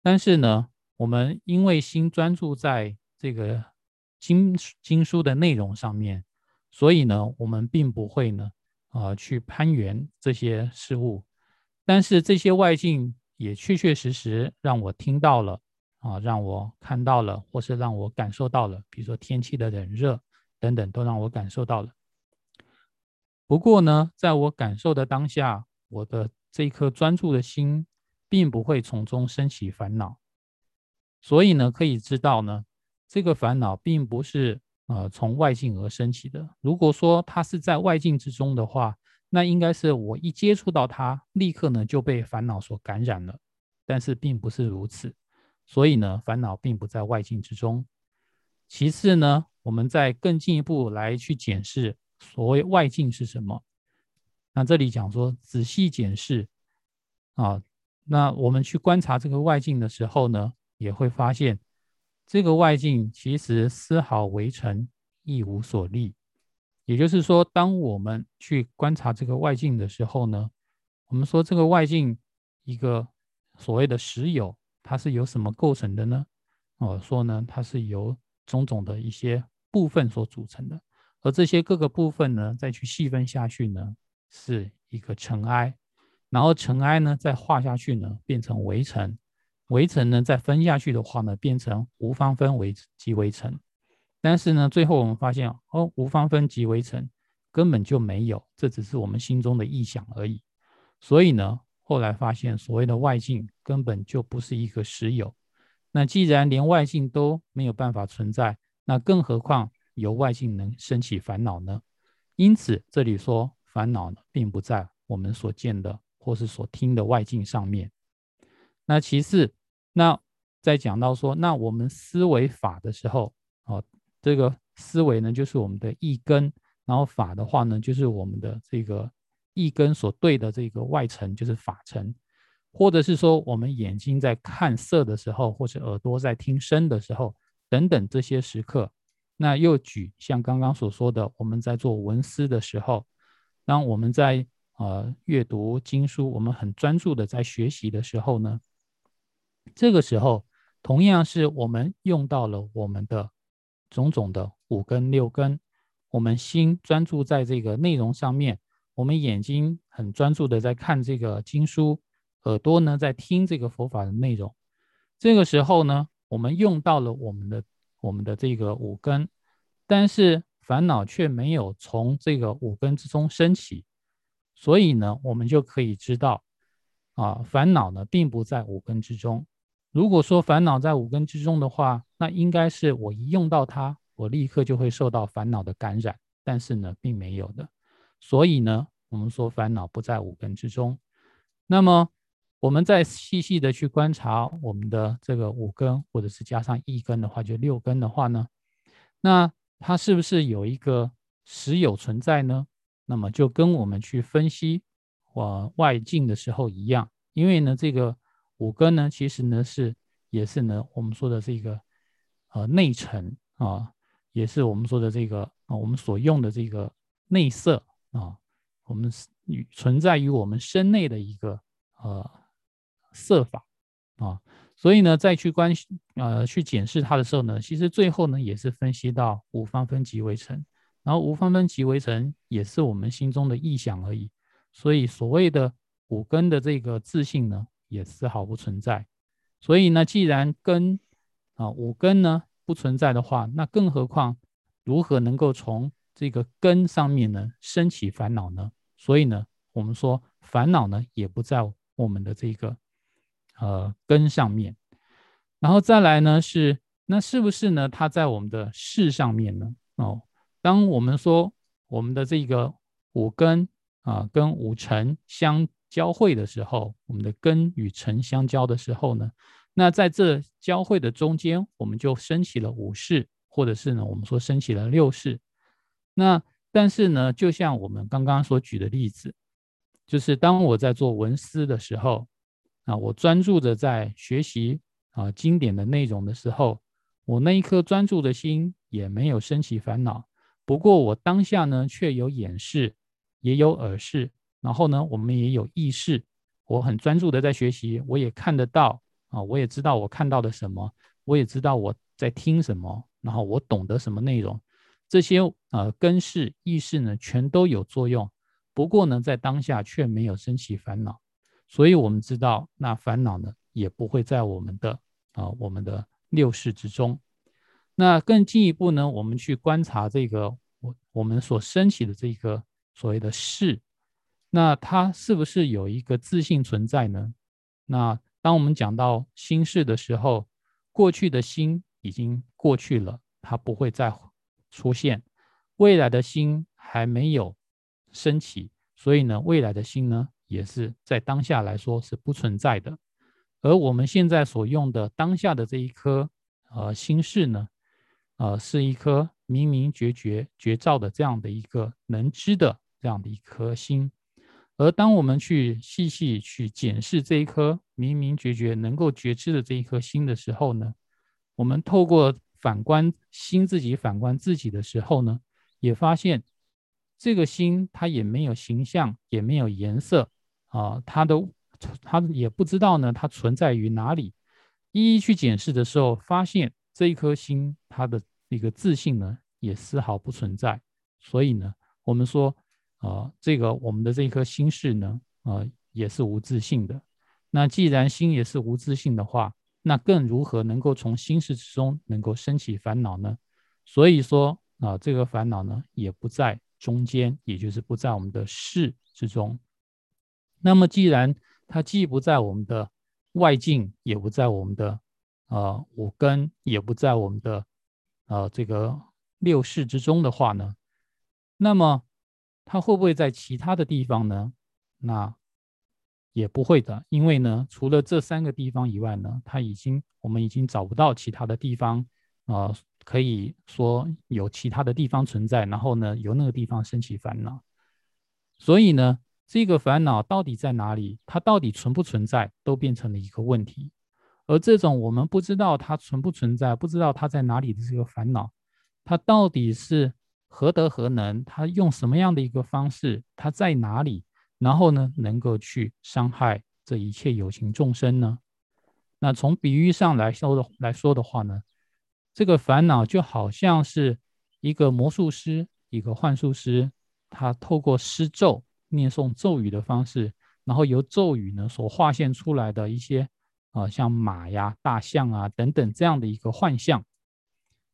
但是呢。我们因为心专注在这个经经书的内容上面，所以呢，我们并不会呢，啊，去攀援这些事物。但是这些外境也确确实实让我听到了，啊，让我看到了，或是让我感受到了，比如说天气的冷热等等，都让我感受到了。不过呢，在我感受的当下，我的这一颗专注的心，并不会从中升起烦恼。所以呢，可以知道呢，这个烦恼并不是呃从外境而升起的。如果说它是在外境之中的话，那应该是我一接触到它，立刻呢就被烦恼所感染了。但是并不是如此，所以呢，烦恼并不在外境之中。其次呢，我们再更进一步来去检视所谓外境是什么。那这里讲说仔细检视啊，那我们去观察这个外境的时候呢？也会发现，这个外境其实丝毫为尘，亦无所立。也就是说，当我们去观察这个外境的时候呢，我们说这个外境一个所谓的实有，它是由什么构成的呢？哦，说呢，它是由种种的一些部分所组成的，而这些各个部分呢，再去细分下去呢，是一个尘埃，然后尘埃呢，再画下去呢，变成围城。围城呢，再分下去的话呢，变成无方分为即围城。但是呢，最后我们发现哦，无方分即为尘根本就没有，这只是我们心中的臆想而已。所以呢，后来发现所谓的外境根本就不是一个实有。那既然连外境都没有办法存在，那更何况由外境能升起烦恼呢？因此，这里说烦恼呢，并不在我们所见的或是所听的外境上面。那其次，那在讲到说，那我们思维法的时候，哦，这个思维呢，就是我们的意根，然后法的话呢，就是我们的这个意根所对的这个外层，就是法层。或者是说，我们眼睛在看色的时候，或者耳朵在听声的时候，等等这些时刻，那又举像刚刚所说的，我们在做文思的时候，当我们在呃阅读经书，我们很专注的在学习的时候呢，这个时候同样是我们用到了我们的种种的五根六根，我们心专注在这个内容上面，我们眼睛很专注的在看这个经书。耳朵呢，在听这个佛法的内容，这个时候呢，我们用到了我们的我们的这个五根，但是烦恼却没有从这个五根之中升起，所以呢，我们就可以知道，啊，烦恼呢并不在五根之中。如果说烦恼在五根之中的话，那应该是我一用到它，我立刻就会受到烦恼的感染，但是呢，并没有的。所以呢，我们说烦恼不在五根之中，那么。我们再细细的去观察我们的这个五根，或者是加上一根的话，就六根的话呢，那它是不是有一个实有存在呢？那么就跟我们去分析呃外境的时候一样，因为呢这个五根呢，其实呢是也是呢我们说的这个呃内层啊，也是我们说的这个啊我们所用的这个内色啊，我们存在于我们身内的一个呃。色法啊，所以呢，再去关呃去检视它的时候呢，其实最后呢也是分析到五方分极为成，然后五方分极为成也是我们心中的意想而已，所以所谓的五根的这个自信呢也丝毫不存在。所以呢，既然根啊五根呢不存在的话，那更何况如何能够从这个根上面呢升起烦恼呢？所以呢，我们说烦恼呢也不在我们的这个。呃，根上面，然后再来呢是那是不是呢？它在我们的事上面呢？哦，当我们说我们的这个五根啊跟五尘相交汇的时候，我们的根与尘相交的时候呢，那在这交汇的中间，我们就升起了五事，或者是呢我们说升起了六事。那但是呢，就像我们刚刚所举的例子，就是当我在做文思的时候。啊，我专注着在学习啊经典的内容的时候，我那一颗专注的心也没有升起烦恼。不过我当下呢，却有眼视，也有耳视，然后呢，我们也有意识。我很专注的在学习，我也看得到啊，我也知道我看到了什么，我也知道我在听什么，然后我懂得什么内容。这些呃根式意识呢，全都有作用。不过呢，在当下却没有升起烦恼。所以，我们知道，那烦恼呢，也不会在我们的啊，我们的六世之中。那更进一步呢，我们去观察这个我我们所升起的这个所谓的事，那它是不是有一个自信存在呢？那当我们讲到心事的时候，过去的心已经过去了，它不会再出现；未来的心还没有升起，所以呢，未来的心呢？也是在当下来说是不存在的，而我们现在所用的当下的这一颗呃心事呢，呃是一颗明明觉觉觉照的这样的一个能知的这样的一颗心，而当我们去细细去检视这一颗明明觉觉能够觉知的这一颗心的时候呢，我们透过反观心自己反观自己的时候呢，也发现这个心它也没有形象，也没有颜色。啊，他的他也不知道呢，它存在于哪里。一一去检视的时候，发现这一颗心，它的一个自信呢，也丝毫不存在。所以呢，我们说，啊，这个我们的这一颗心事呢，啊，也是无自信的。那既然心也是无自信的话，那更如何能够从心事之中能够升起烦恼呢？所以说，啊，这个烦恼呢，也不在中间，也就是不在我们的事之中。那么，既然它既不在我们的外境，也不在我们的呃五根，也不在我们的呃这个六世之中的话呢，那么它会不会在其他的地方呢？那也不会的，因为呢，除了这三个地方以外呢，它已经我们已经找不到其他的地方啊，可以说有其他的地方存在，然后呢，由那个地方升起烦恼。所以呢，这个烦恼到底在哪里？它到底存不存在，都变成了一个问题。而这种我们不知道它存不存在，不知道它在哪里的这个烦恼，它到底是何德何能？他用什么样的一个方式？他在哪里？然后呢，能够去伤害这一切有情众生呢？那从比喻上来说的来说的话呢，这个烦恼就好像是一个魔术师、一个幻术师，他透过施咒、念诵咒语的方式，然后由咒语呢所化现出来的一些啊，像马呀、大象啊等等这样的一个幻象。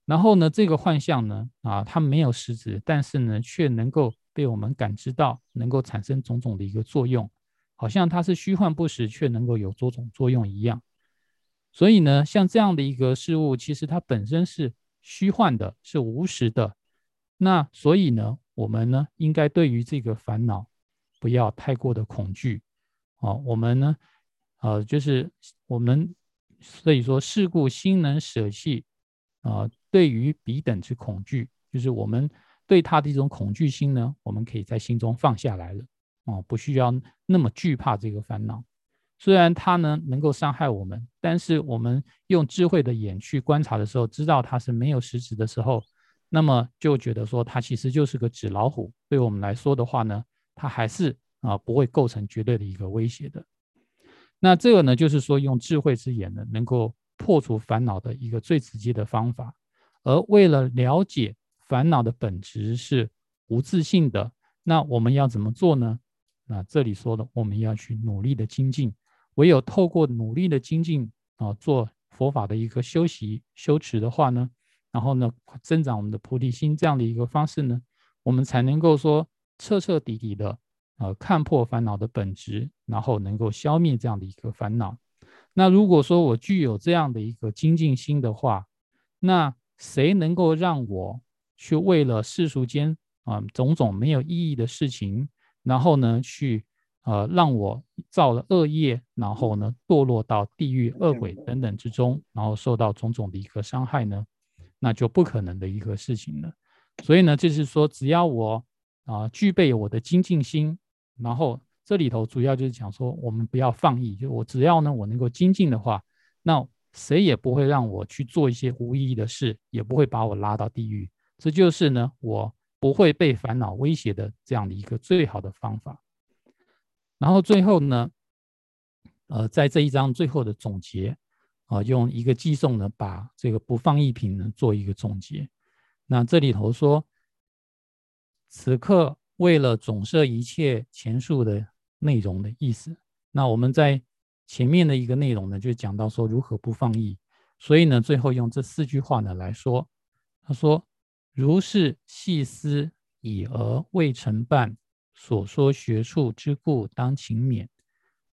然后呢，这个幻象呢，啊，它没有实质，但是呢，却能够。被我们感知到，能够产生种种的一个作用，好像它是虚幻不实，却能够有多种作用一样。所以呢，像这样的一个事物，其实它本身是虚幻的，是无实的。那所以呢，我们呢，应该对于这个烦恼，不要太过的恐惧。啊，我们呢，呃，就是我们所以说，事故心能舍弃啊，对于彼等之恐惧，就是我们。对他的一种恐惧心呢，我们可以在心中放下来了，哦，不需要那么惧怕这个烦恼。虽然它呢能够伤害我们，但是我们用智慧的眼去观察的时候，知道它是没有实质的时候，那么就觉得说它其实就是个纸老虎。对我们来说的话呢，它还是啊不会构成绝对的一个威胁的。那这个呢，就是说用智慧之眼呢，能够破除烦恼的一个最直接的方法。而为了了解。烦恼的本质是无自信的，那我们要怎么做呢？那这里说的，我们要去努力的精进，唯有透过努力的精进啊，做佛法的一个修习修持的话呢，然后呢，增长我们的菩提心这样的一个方式呢，我们才能够说彻彻底底的呃看破烦恼的本质，然后能够消灭这样的一个烦恼。那如果说我具有这样的一个精进心的话，那谁能够让我？去为了世俗间啊种种没有意义的事情，然后呢去呃让我造了恶业，然后呢堕落到地狱恶鬼等等之中，然后受到种种的一个伤害呢，那就不可能的一个事情了。所以呢，就是说只要我啊具备我的精进心，然后这里头主要就是讲说我们不要放逸，就我只要呢我能够精进的话，那谁也不会让我去做一些无意义的事，也不会把我拉到地狱。这就是呢，我不会被烦恼威胁的这样的一个最好的方法。然后最后呢，呃，在这一章最后的总结，啊，用一个寄送呢，把这个不放逸品呢做一个总结。那这里头说，此刻为了总摄一切前述的内容的意思。那我们在前面的一个内容呢，就讲到说如何不放逸，所以呢，最后用这四句话呢来说，他说。如是细思，以而未成办，所说学术之故，当勤勉。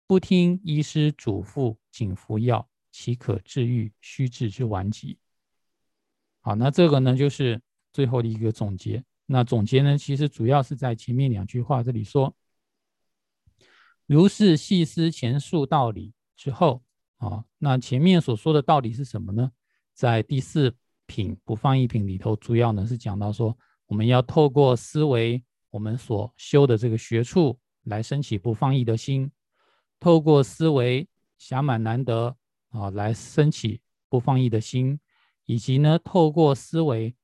不听医师嘱咐，仅服药，岂可治愈虚治之顽疾？好，那这个呢，就是最后的一个总结。那总结呢，其实主要是在前面两句话这里说：如是细思前述道理之后，啊，那前面所说的道理是什么呢？在第四。品不放一品里头，主要呢是讲到说，我们要透过思维，我们所修的这个学处来升起不放逸的心；透过思维暇满难得啊，来升起不放逸的心；以及呢，透过思维，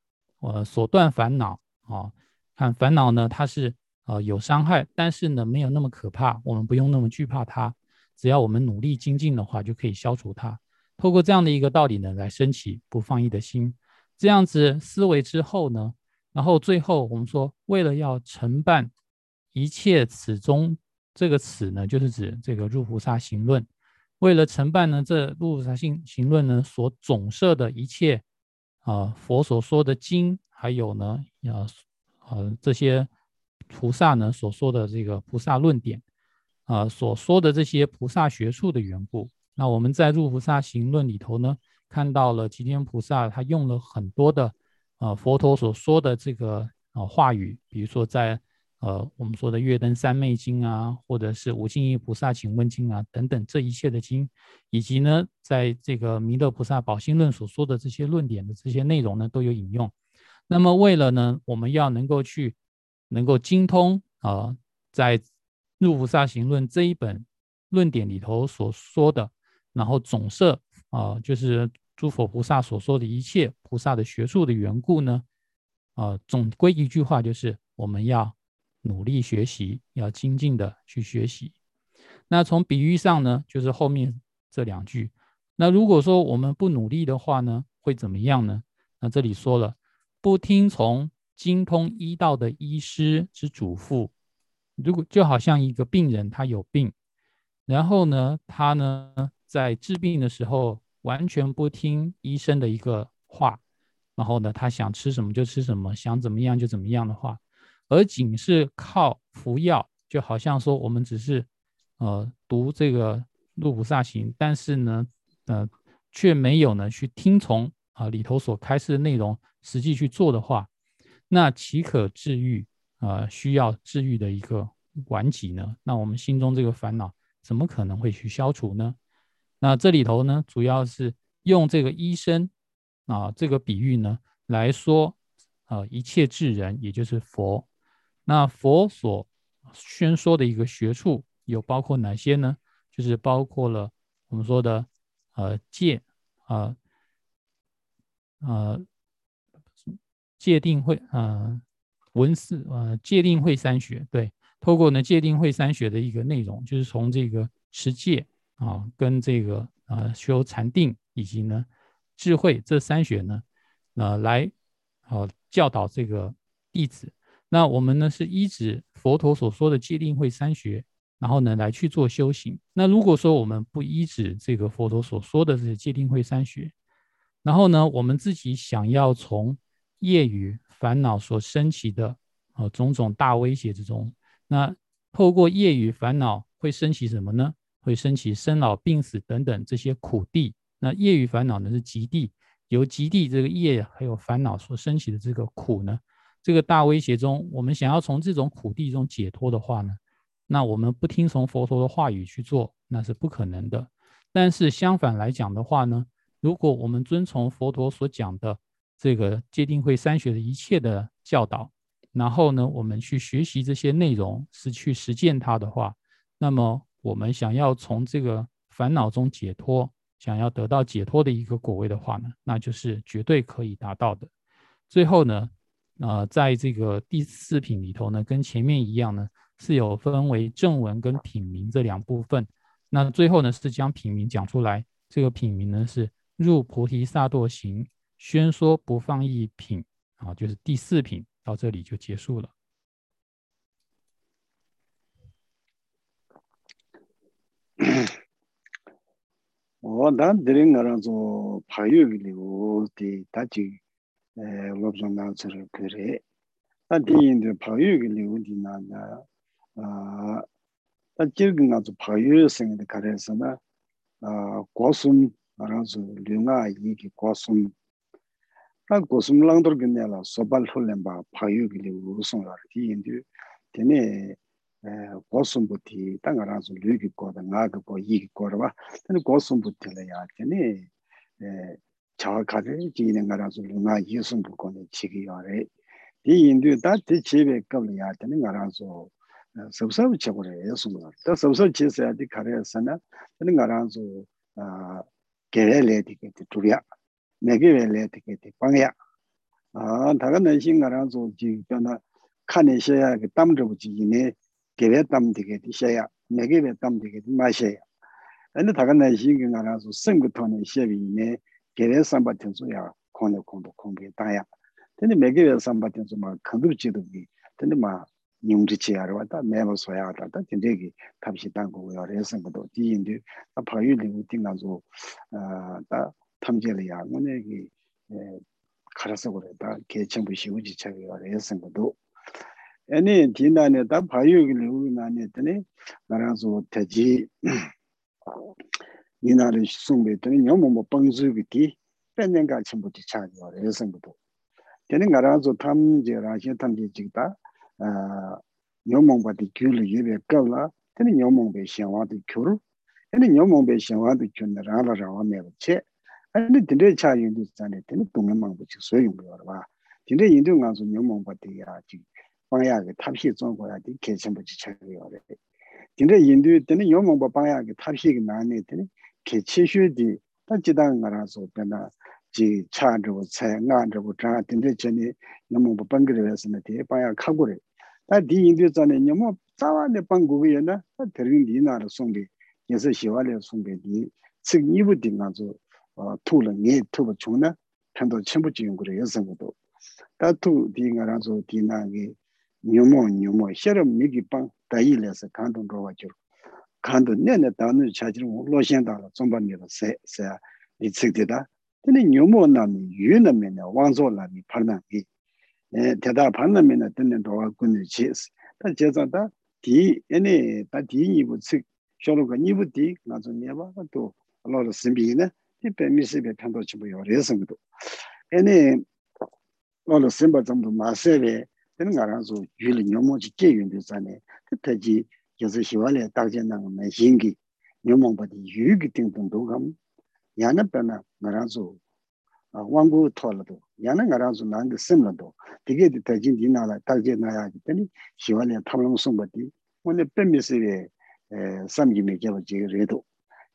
呃，所断烦恼啊，看烦恼呢，它是呃有伤害，但是呢没有那么可怕，我们不用那么惧怕它，只要我们努力精进的话，就可以消除它。透过这样的一个道理呢，来升起不放逸的心，这样子思维之后呢，然后最后我们说，为了要承办一切此中这个此呢，就是指这个入菩萨行论，为了承办呢这入菩萨行行论呢所总摄的一切啊佛所说的经，还有呢呃呃这些菩萨呢所说的这个菩萨论点，啊，所说的这些菩萨学术的缘故。那我们在《入菩萨行论》里头呢，看到了齐天菩萨他用了很多的，呃，佛陀所说的这个呃话语，比如说在。呃，我们说的《月灯三昧经》啊，或者是《无尽意菩萨请问经》啊，等等，这一切的经，以及呢，在这个弥勒菩萨宝心论所说的这些论点的这些内容呢，都有引用。那么，为了呢，我们要能够去能够精通啊，在《入菩萨行论》这一本论点里头所说的，然后总摄啊，就是诸佛菩萨所说的一切菩萨的学术的缘故呢，啊，总归一句话就是我们要。努力学习，要精进的去学习。那从比喻上呢，就是后面这两句。那如果说我们不努力的话呢，会怎么样呢？那这里说了，不听从精通医道的医师之嘱咐，如果就好像一个病人他有病，然后呢，他呢在治病的时候完全不听医生的一个话，然后呢，他想吃什么就吃什么，想怎么样就怎么样的话。而仅是靠服药，就好像说我们只是，呃，读这个入菩萨行，但是呢，呃，却没有呢去听从啊里头所开示的内容，实际去做的话，那岂可治愈啊需要治愈的一个顽疾呢？那我们心中这个烦恼怎么可能会去消除呢？那这里头呢，主要是用这个医生啊这个比喻呢来说，啊一切智人，也就是佛。那佛所宣说的一个学处有包括哪些呢？就是包括了我们说的呃戒啊呃戒定慧呃文思呃戒定慧三学对，透过呢戒定慧三学的一个内容，就是从这个持戒啊跟这个啊修禅定以及呢智慧这三学呢呃来呃教导这个弟子。那我们呢是依止佛陀所说的戒定慧三学，然后呢来去做修行。那如果说我们不依止这个佛陀所说的这些戒定慧三学，然后呢我们自己想要从业余烦恼所升起的呃种种大威胁之中，那透过业余烦恼会升起什么呢？会升起生老病死等等这些苦地。那业余烦恼呢是极地，由极地这个业还有烦恼所升起的这个苦呢？这个大威胁中，我们想要从这种苦地中解脱的话呢，那我们不听从佛陀的话语去做，那是不可能的。但是相反来讲的话呢，如果我们遵从佛陀所讲的这个戒定慧三学的一切的教导，然后呢，我们去学习这些内容，是去实践它的话，那么我们想要从这个烦恼中解脱，想要得到解脱的一个果位的话呢，那就是绝对可以达到的。最后呢。呃，在这个第四品里头呢，跟前面一样呢，是有分为正文跟品名这两部分。那最后呢，是将品名讲出来。这个品名呢，是入菩提萨埵行宣说不放一品啊，就是第四品到这里就结束了。我当这里我让做朋友留的大舅。诶，罗总那这是可以。那第一的朋友的留的那，那啊，那这个那做朋友生的可能是呢，啊，国松，然后是刘阿姨的国松。 딱 고슴 랑도 근내라 소발 홀렘바 파유기리 우송라.르 디인디 테네 고슴부티 땅아라서 류기 거다 나가 거 이기 거라 근데 고슴부티래야. 테네 에 자가지 지는 거라서 루나 예수부 거네 지기야래. 디인디 다티 집에 겁이야. 되는 거라서 섭섭 쳐버려 예수가 또 섭섭 치세야 디 가래서나 되는 거라서 아 게레레디 게 두랴 na kā nē shē yā kē tam chabu jī yīne kērē tam tī kē tī shē yā, mē kē wē tam tī kē tī mā shē yā. Tā kā nā shī ngā rāsu sēng kū tōne shē wī yīne 개래 삼바 tenzu야 코네 콘도 콘게 다야 근데 매개 삼바 tenzu 막 컨도 지도기 근데 막 용지치 알아왔다 매번 소야다 다 진짜기 탑시 당고 요래서 것도 뒤인데 아 파유리 우팅나서 아다 탐제리야 오늘기 에 가라서 그래다 개청부 시우지 차기 요래서 것도 ane di nane da payo ki liu nane tene ngara zo taji ina le sungbe tene nyomo mo pangzu ki di penyen ka chenpo di cha yo re sang bu tene ngara zo tam je ra xe tam je jik da nyomo ba di kyu le yebe ka la tene nyomo be xian wa di kyu ru ane nyomo be xian wa di kyu na ra la ra wa me ba che ane tene cha yun du zane tene dunga mang bu chik so yung bu yo rwa tene yin du nga zo nyomo ba di ya jik 방야게 탑시 정보야디 개침부지 차려요. 근데 인도 때는 요몽바 방야게 탑시가 나네 때는 개치슈디 딱지당 가라서 변나 지 차르고 차나르고 자 근데 전에 요몽바 방그려서는 대 방야 카고래. 다디 인도 전에 요몽 자와네 방고기에나 들린 리나를 송비 예서 시와래 송비디 측니부 딩가서 tūla ngē tūpa chūna tāntō chēmbu chī yungu rē yasā ngu tō. Tā tū tī ngā rā sō tī nā ngē nyumo nyumo xērab mī kī pāng tā yī lē sā kāntō rōwa chūr. Kāntō nē nē tā nū chā chī rō lō xiān tā rā tsōmbā mī rā sē sē nī tsik tī tā. Tī nē nyumo nā mī yū nā mī nā wāng sō nā mī pār nā mī. Tē tā pār nā mī nā tī nē rōwa gu nī chī sī. Tā chē sā tā tī nē tā tī nī bū tsik xō rō kā nī bū tī ngā sō nē bā tō lō rā sīmbī nē pe misebe pendo chibu yo resangido. Ene, olo simba tsamdo maasebe, teni nga ranzo yuli nyomo chi kye yundi zane, taji yasu shiwale takje nanga me hingi, nyomo pati yugi tingtong dogam, yana pena nga ranzo ah, wangu tola do, yana nga ranzo nangi simla do, tige di taji di nala takje naya ki teni shiwale tamlam sumba di, wane pe misebe eh, samgi me kyeba chiga redo.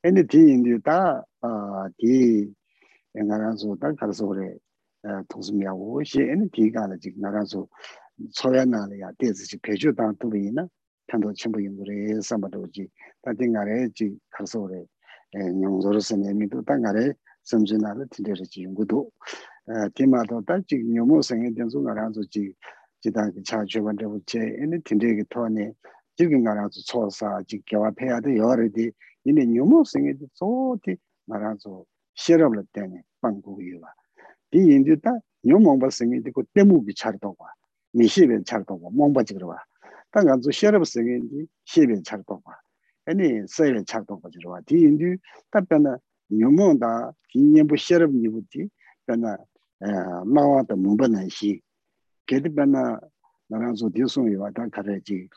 근데 뒤인데 다 아디 engarazo 다 가서 그래 동심이야 오시 얘는 비가는 지금 나가서 소야나야 대지지 배주 당도 있나 탄도 친구 인들이 삼바도지 다딩가래 지 가서 그래 용조로서 내미도 땅가래 섬진나를 들으지 연구도 디마도 다지 묘모 생에 된소 나가서 지 지다기 차주 문제 붙제 얘는 딘데기 토네 지금 나가서 초사 지 개화해야 돼 여러디 tō yō rē tī yīni nyō mō sēngi tī sō tī ngā rā sō xē rā wā tēne pāng kū yu wā tī yīndi tā nyō mō bā sēngi tī kō tēmū kī chā rā tō kwa 미시베 차르도고 몽바지 그러와 당간 저 셔럽 생인지 시베 차르도고 아니 서에 차르도고 저와 디인디 답변은 뉴몬다 긴년부 셔럽 니부디 변나 에 마와도 문번은 시 게드변나 나라서 디송이 왔다 가래지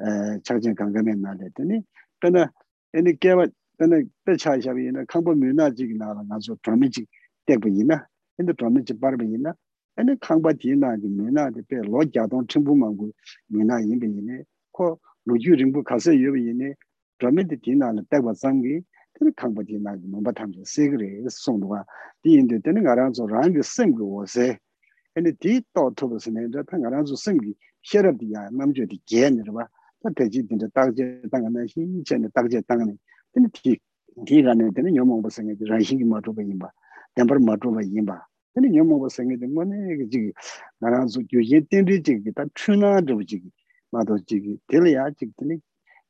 에 차진 강감에 나랬더니 변나 아니 개와 변나 배차샤비는 강보 문화직이 나라 나서 드라미직 때부이나 근데 드라미직 바르비나 ane kāngpa tī nā di mī nā di pē lō gyā tōng chīmbū mānggū mī nā yīn bē yīne kō lō jū rīmbū kāsā yō bē yīne dhāmi di tī nā nā dākwa sāngi tēne kāngpa tī nā di mōmbā tham chī sē kī rē sōng duwa tī yīn tē tēne ngā rāng zō rāng kī sēm kī wō sē ane tī tō tō bā sē nē dā tā ngā rāng zō sēm kī xē rab di yā nām chō di gē nē rā bā tā tē jī tī ndā dāk jē tāng nā xī chē nē dāk jē tāng nē tēne tī tī gā nē tēne nyō mōmbā sē ngā di rāng xī kī mā chō bā yīn bā dāmbar mā chō bā yīn bā 근데 너무 뭐 생각이 뭐네 그 나랑 저 교제 때문에 지금 다 추나도 지금 나도 지금 들려야 지금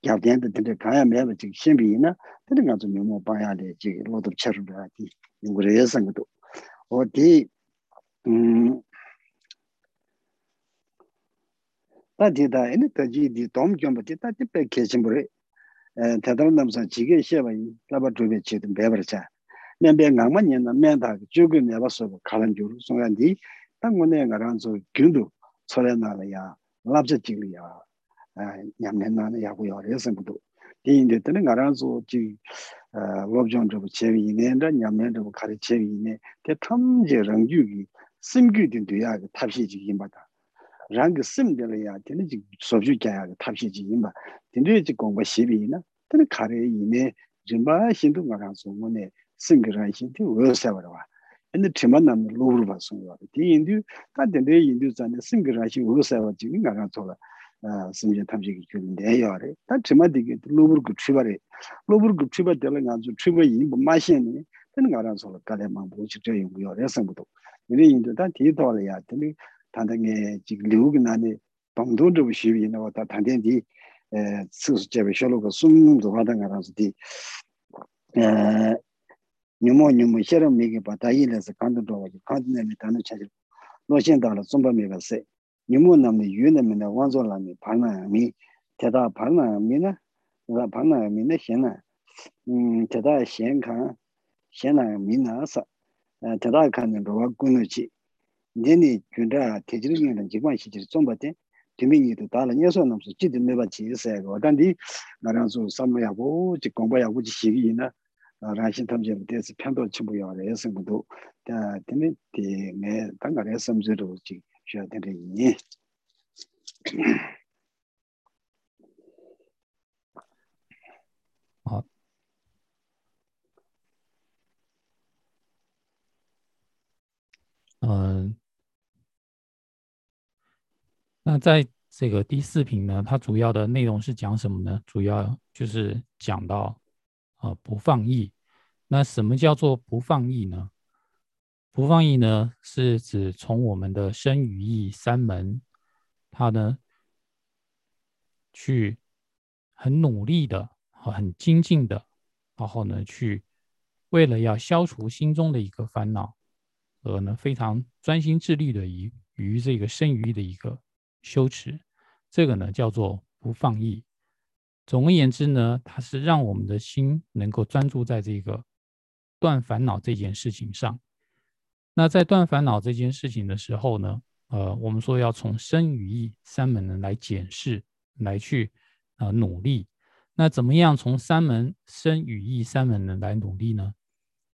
야된데 근데 가야 매면 지금 신비나 근데 가서 너무 봐야 돼 지금 로도 처럼하지 이거를 생각도 어디 음 tā tītā āni tā jī tī tōm kiōmba tī tā tī pē kēchīmbu rī tā tā rā nāmsā jī kē shē bā yī tā bā chū bē chī tī bē bā rā chā mēn bē ngāng mā nyē na mēn tā chū kī mē bā sō bā kā rāng jū rū sō ngā tī tā ngō nē ngā rāng sō gyūn tū tsō rē nā rā yā lāb chā jī rī yā nyam nē nā yā gu yā rē sāng bū tū tī yī tī tā ngā rāng sō jī lōb chōng chō bā chē bī yī nē rā nyam nē rā bā kā rī chē bī yī nē tē tam jē rāng jū kī sīm gyū tī tū yā kā tāp shī jī kī mbā tā rāngi sīm dēla yā, tēne jī sōbshū kia yā tāpshī jī yīmbā, tēne jī gōngbā shībī yī na, tēne kārē yī nē, rīmbā xīndu ngā rā sō ngō nē, sīm kā rā xīndu wē sā wā rā wā, ane tīmā nā mō lō rū bā sō ngā rā, tē yīndu, tā tēne yīndu zā nē, sīm kā rā xīndu wē sā wā jī ngā rā sō rā, sīm jī tāpshī kī kio nē yā rā, tā tīmā tī kī lō rū gu chū bā rā, lō rū gu chū bā dēla ngā sō, chū bā yīmbu mā xīn nē, tēne ngā rā sō rā, kā rā mā mbō chī chā yō ngu yō rā sā mbō tō, nē yīndu tā tī tō rā yā, tēne tanda nge jik liu ki nani pamdo dhubu shiwi ina wata tanda di siksu chebi sholo ka sum dhuwa da nga ransu di nyumo nyumo sheram megi pa tayi lesa kanto dhuwa ki kanto nami tanda chachir lo shen tala sumba mega se nyumo namni yu nami na wanzo lami parna mi teta parna mi na teta parna mi na shen na teta shen kan shen na mi na sa teta kanto dhuwa gunu chi 내니 준다 계절이는 기관 시절 좀 봤대 김민이도 달라 녀서 넘서 지도 매바 지세고 단디 나랑소 삼모야고 지 공부야고 지 시기나 라신 탐제 대해서 편도 친구야 예성도 다 되네 내 당가래 섬제로 지 쉬어야 되니 아 어, 那。在这个第四品呢，它主要的内容是讲什么呢？主要就是讲到。啊，不放逸。那什么叫做不放逸呢？不放逸呢，是指从我们的身语意三门，他呢去很努力的、很精进的，然后呢去为了要消除心中的一个烦恼，而呢非常专心致力的于于这个身语意的一个羞耻，这个呢叫做不放逸。总而言之呢，它是让我们的心能够专注在这个断烦恼这件事情上。那在断烦恼这件事情的时候呢，呃，我们说要从身语意三门呢来检视，来去呃努力。那怎么样从三门身语意三门呢来努力呢？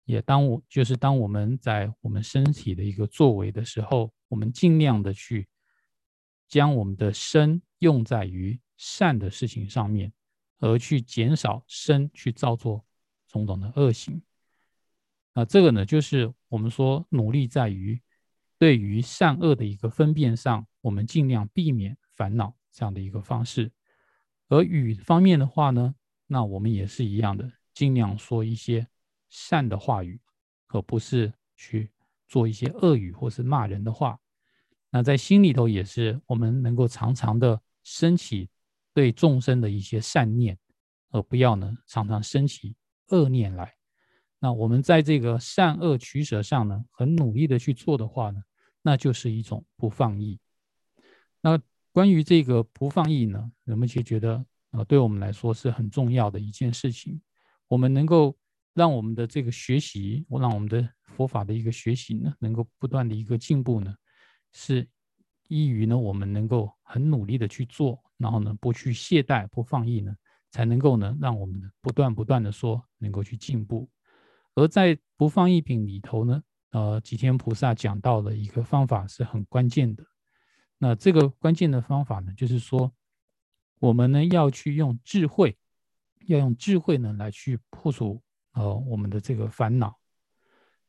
也当我就是当我们在我们身体的一个作为的时候，我们尽量的去将我们的身用在于。善的事情上面，而去减少身去造作种种的恶行。那这个呢，就是我们说努力在于对于善恶的一个分辨上，我们尽量避免烦恼这样的一个方式。而语方面的话呢，那我们也是一样的，尽量说一些善的话语，而不是去做一些恶语或是骂人的话。那在心里头也是，我们能够常常的升起。对众生的一些善念，而不要呢常常升起恶念来。那我们在这个善恶取舍上呢，很努力的去做的话呢，那就是一种不放逸。那关于这个不放逸呢，人们就觉得呃，对我们来说是很重要的一件事情。我们能够让我们的这个学习，让我们的佛法的一个学习呢，能够不断的一个进步呢，是依于呢我们能够很努力的去做。然后呢，不去懈怠，不放逸呢，才能够呢，让我们不断不断的说，能够去进步。而在不放逸品里头呢，呃，吉天菩萨讲到的一个方法是很关键的。那这个关键的方法呢，就是说，我们呢要去用智慧，要用智慧呢来去破除呃我们的这个烦恼。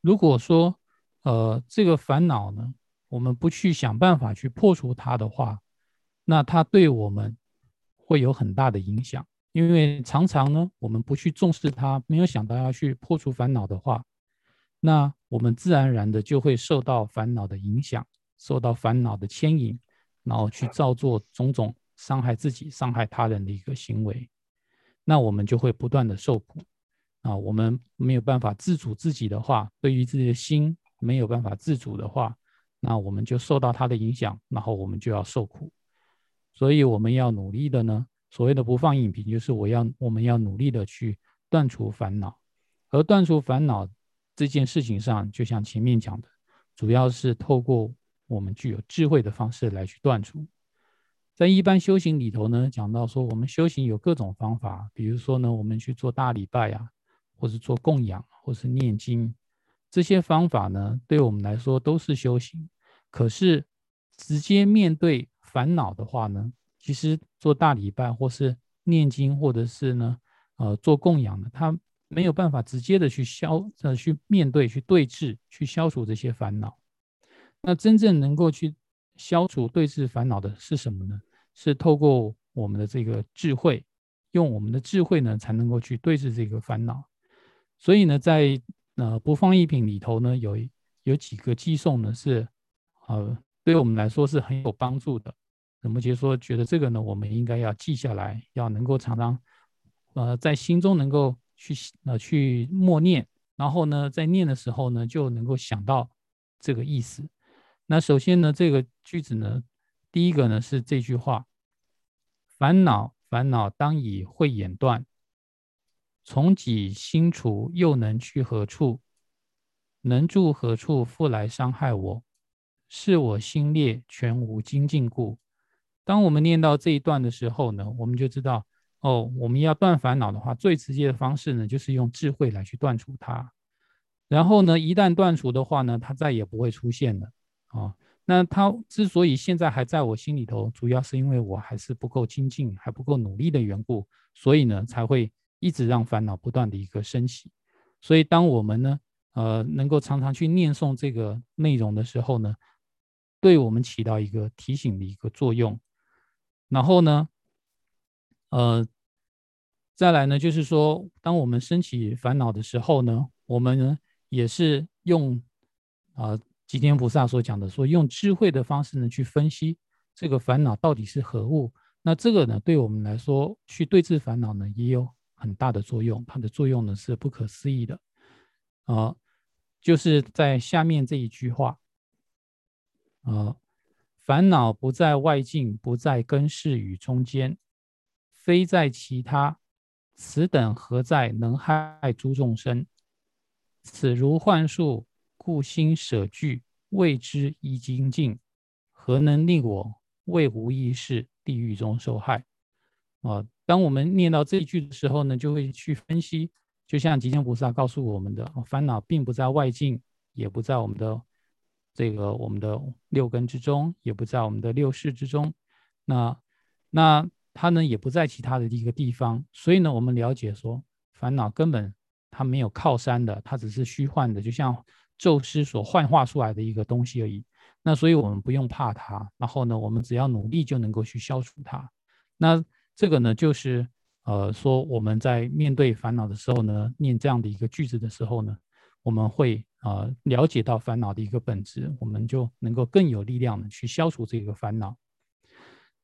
如果说呃这个烦恼呢，我们不去想办法去破除它的话，那它对我们会有很大的影响，因为常常呢，我们不去重视它，没有想到要去破除烦恼的话，那我们自然而然的就会受到烦恼的影响，受到烦恼的牵引，然后去造作种种伤害自己、伤害他人的一个行为，那我们就会不断的受苦。啊，我们没有办法自主自己的话，对于自己的心没有办法自主的话，那我们就受到它的影响，然后我们就要受苦。所以我们要努力的呢，所谓的不放影评，就是我要我们要努力的去断除烦恼，而断除烦恼这件事情上，就像前面讲的，主要是透过我们具有智慧的方式来去断除。在一般修行里头呢，讲到说我们修行有各种方法，比如说呢，我们去做大礼拜啊，或是做供养，或是念经，这些方法呢，对我们来说都是修行。可是直接面对。烦恼的话呢，其实做大礼拜或是念经，或者是呢，呃，做供养的，他没有办法直接的去消呃去面对、去对峙、去消除这些烦恼。那真正能够去消除对峙烦恼的是什么呢？是透过我们的这个智慧，用我们的智慧呢，才能够去对峙这个烦恼。所以呢，在呃不放一品里头呢，有有几个寄送呢，是呃对我们来说是很有帮助的。我们就说，觉得这个呢，我们应该要记下来，要能够常常，呃，在心中能够去呃去默念，然后呢，在念的时候呢，就能够想到这个意思。那首先呢，这个句子呢，第一个呢是这句话：烦恼烦恼当以慧眼断，从己心除，又能去何处？能住何处？复来伤害我？是我心劣，全无精进故。当我们念到这一段的时候呢，我们就知道。哦，我们要断烦恼的话，最直接的方式呢，就是用智慧来去断除它。然后呢，一旦断除的话呢，它再也不会出现了。啊，那它之所以现在还在我心里头，主要是因为我还是不够精进，还不够努力的缘故，所以呢，才会一直让烦恼不断的一个升起。所以，当我们呢，呃，能够常常去念诵这个内容的时候呢，对我们起到一个提醒的一个作用。然后呢，呃。再来呢，就是说，当我们升起烦恼的时候呢，我们呢也是用啊吉天菩萨所讲的，说用智慧的方式呢去分析这个烦恼到底是何物。那这个呢，对我们来说去对治烦恼呢，也有很大的作用。它的作用呢是不可思议的啊，就是在下面这一句话啊，烦恼不在外境，不在根世与中间，非在其他。此等何在能害诸众生？此如幻术，故心舍惧，谓之一精进，何能令我为无意识地狱中受害？啊，当我们念到这一句的时候呢，就会去分析，就像吉祥菩萨告诉我们的，烦恼并不在外境，也不在我们的这个我们的六根之中，也不在我们的六识之中。那那。它呢也不在其他的一个地方，所以呢，我们了解说，烦恼根本它没有靠山的，它只是虚幻的，就像宙斯所幻化出来的一个东西而已。那所以我们不用怕它，然后呢，我们只要努力就能够去消除它。那这个呢，就是呃说我们在面对烦恼的时候呢，念这样的一个句子的时候呢，我们会啊了解到烦恼的一个本质，我们就能够更有力量的去消除这个烦恼。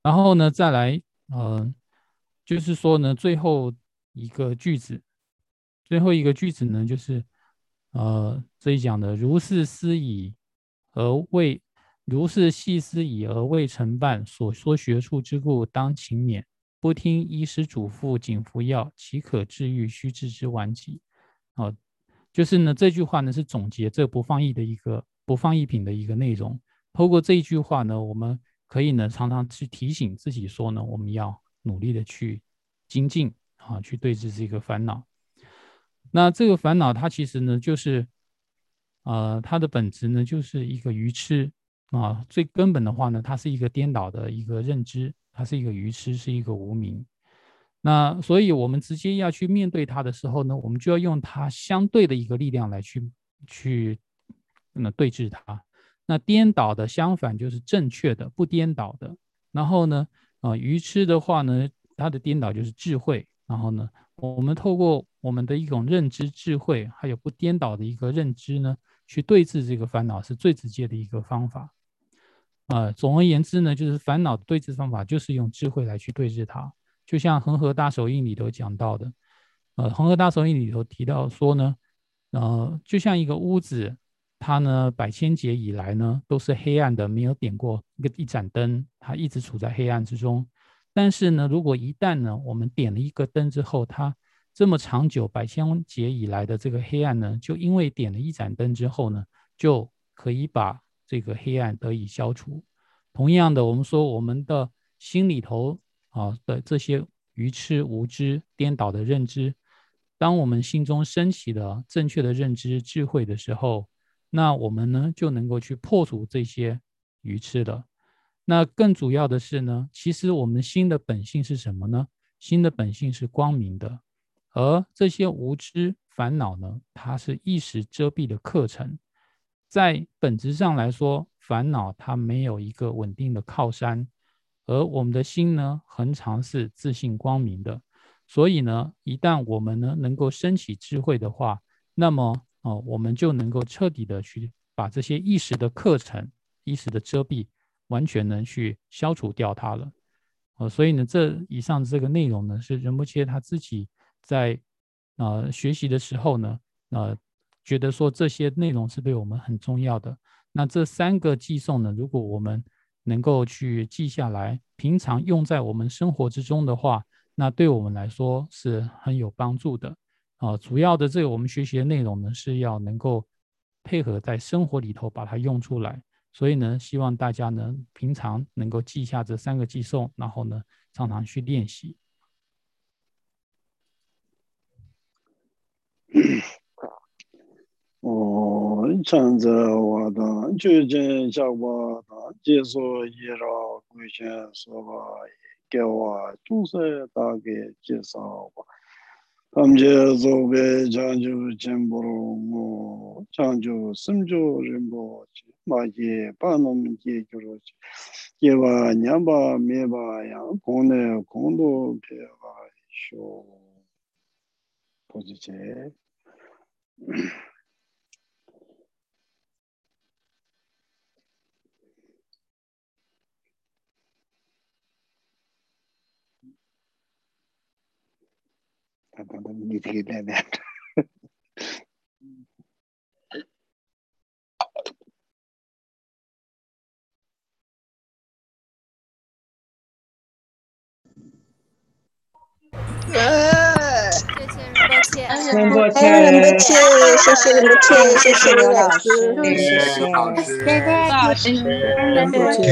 然后呢，再来。嗯，就是说呢，最后一个句子，最后一个句子呢，就是呃，这一讲的如是思已而未，如是细思已而未成办，所说学处之故，当勤勉。不听医师嘱咐，仅服药，岂可治愈？须治之顽疾。哦，就是呢，这句话呢是总结这不放逸的一个不放逸品的一个内容。透过这一句话呢，我们。可以呢，常常去提醒自己说呢，我们要努力的去精进啊，去对峙这个烦恼。那这个烦恼它其实呢，就是呃，它的本质呢，就是一个愚痴啊。最根本的话呢，它是一个颠倒的一个认知，它是一个愚痴，是一个无名。那所以我们直接要去面对它的时候呢，我们就要用它相对的一个力量来去去那对峙它。那颠倒的相反就是正确的，不颠倒的。然后呢，啊，愚痴的话呢，它的颠倒就是智慧。然后呢，我们透过我们的一种认知智慧，还有不颠倒的一个认知呢，去对峙这个烦恼，是最直接的一个方法。啊，总而言之呢，就是烦恼对峙方法就是用智慧来去对峙它。就像《恒河大手印》里头讲到的，呃，《恒河大手印》里头提到说呢，呃，就像一个屋子。它呢，百千劫以来呢，都是黑暗的，没有点过一个一盏灯，它一直处在黑暗之中。但是呢，如果一旦呢，我们点了一个灯之后，它这么长久百千劫以来的这个黑暗呢，就因为点了一盏灯之后呢，就可以把这个黑暗得以消除。同样的，我们说我们的心里头啊的这些愚痴、无知、颠倒的认知，当我们心中升起了正确的认知、智慧的时候，那我们呢就能够去破除这些愚痴的。那更主要的是呢，其实我们心的本性是什么呢？心的本性是光明的，而这些无知烦恼呢，它是一时遮蔽的课程。在本质上来说，烦恼它没有一个稳定的靠山，而我们的心呢，恒常是自信光明的。所以呢，一旦我们呢能够升起智慧的话，那么。哦，我们就能够彻底的去把这些意识的课程、意识的遮蔽，完全能去消除掉它了。哦，所以呢，这以上这个内容呢，是仁波切他自己在啊学习的时候呢，呃，觉得说这些内容是对我们很重要的。那这三个寄送呢，如果我们能够去记下来，平常用在我们生活之中的话，那对我们来说是很有帮助的。啊，主要的这个我们学习的内容呢，是要能够配合在生活里头把它用出来。所以呢，希望大家呢平常能够记下这三个寄送，然后呢常常去练习。哦，chanzawada, chujin shakwada, jiso yira kujin soba, gewa, chungse dage jisawa. Tamje zobe chanju chenpuru ngu, chanju simju rinpoche, magi panam ki kyuroche, gewa nyamba meba yang, kone kondo pewa isho. Poziche. 谢谢仁波切，仁波切，仁波切，谢谢仁波切，谢谢刘老师，谢谢谢谢老师，谢谢老师，仁波切。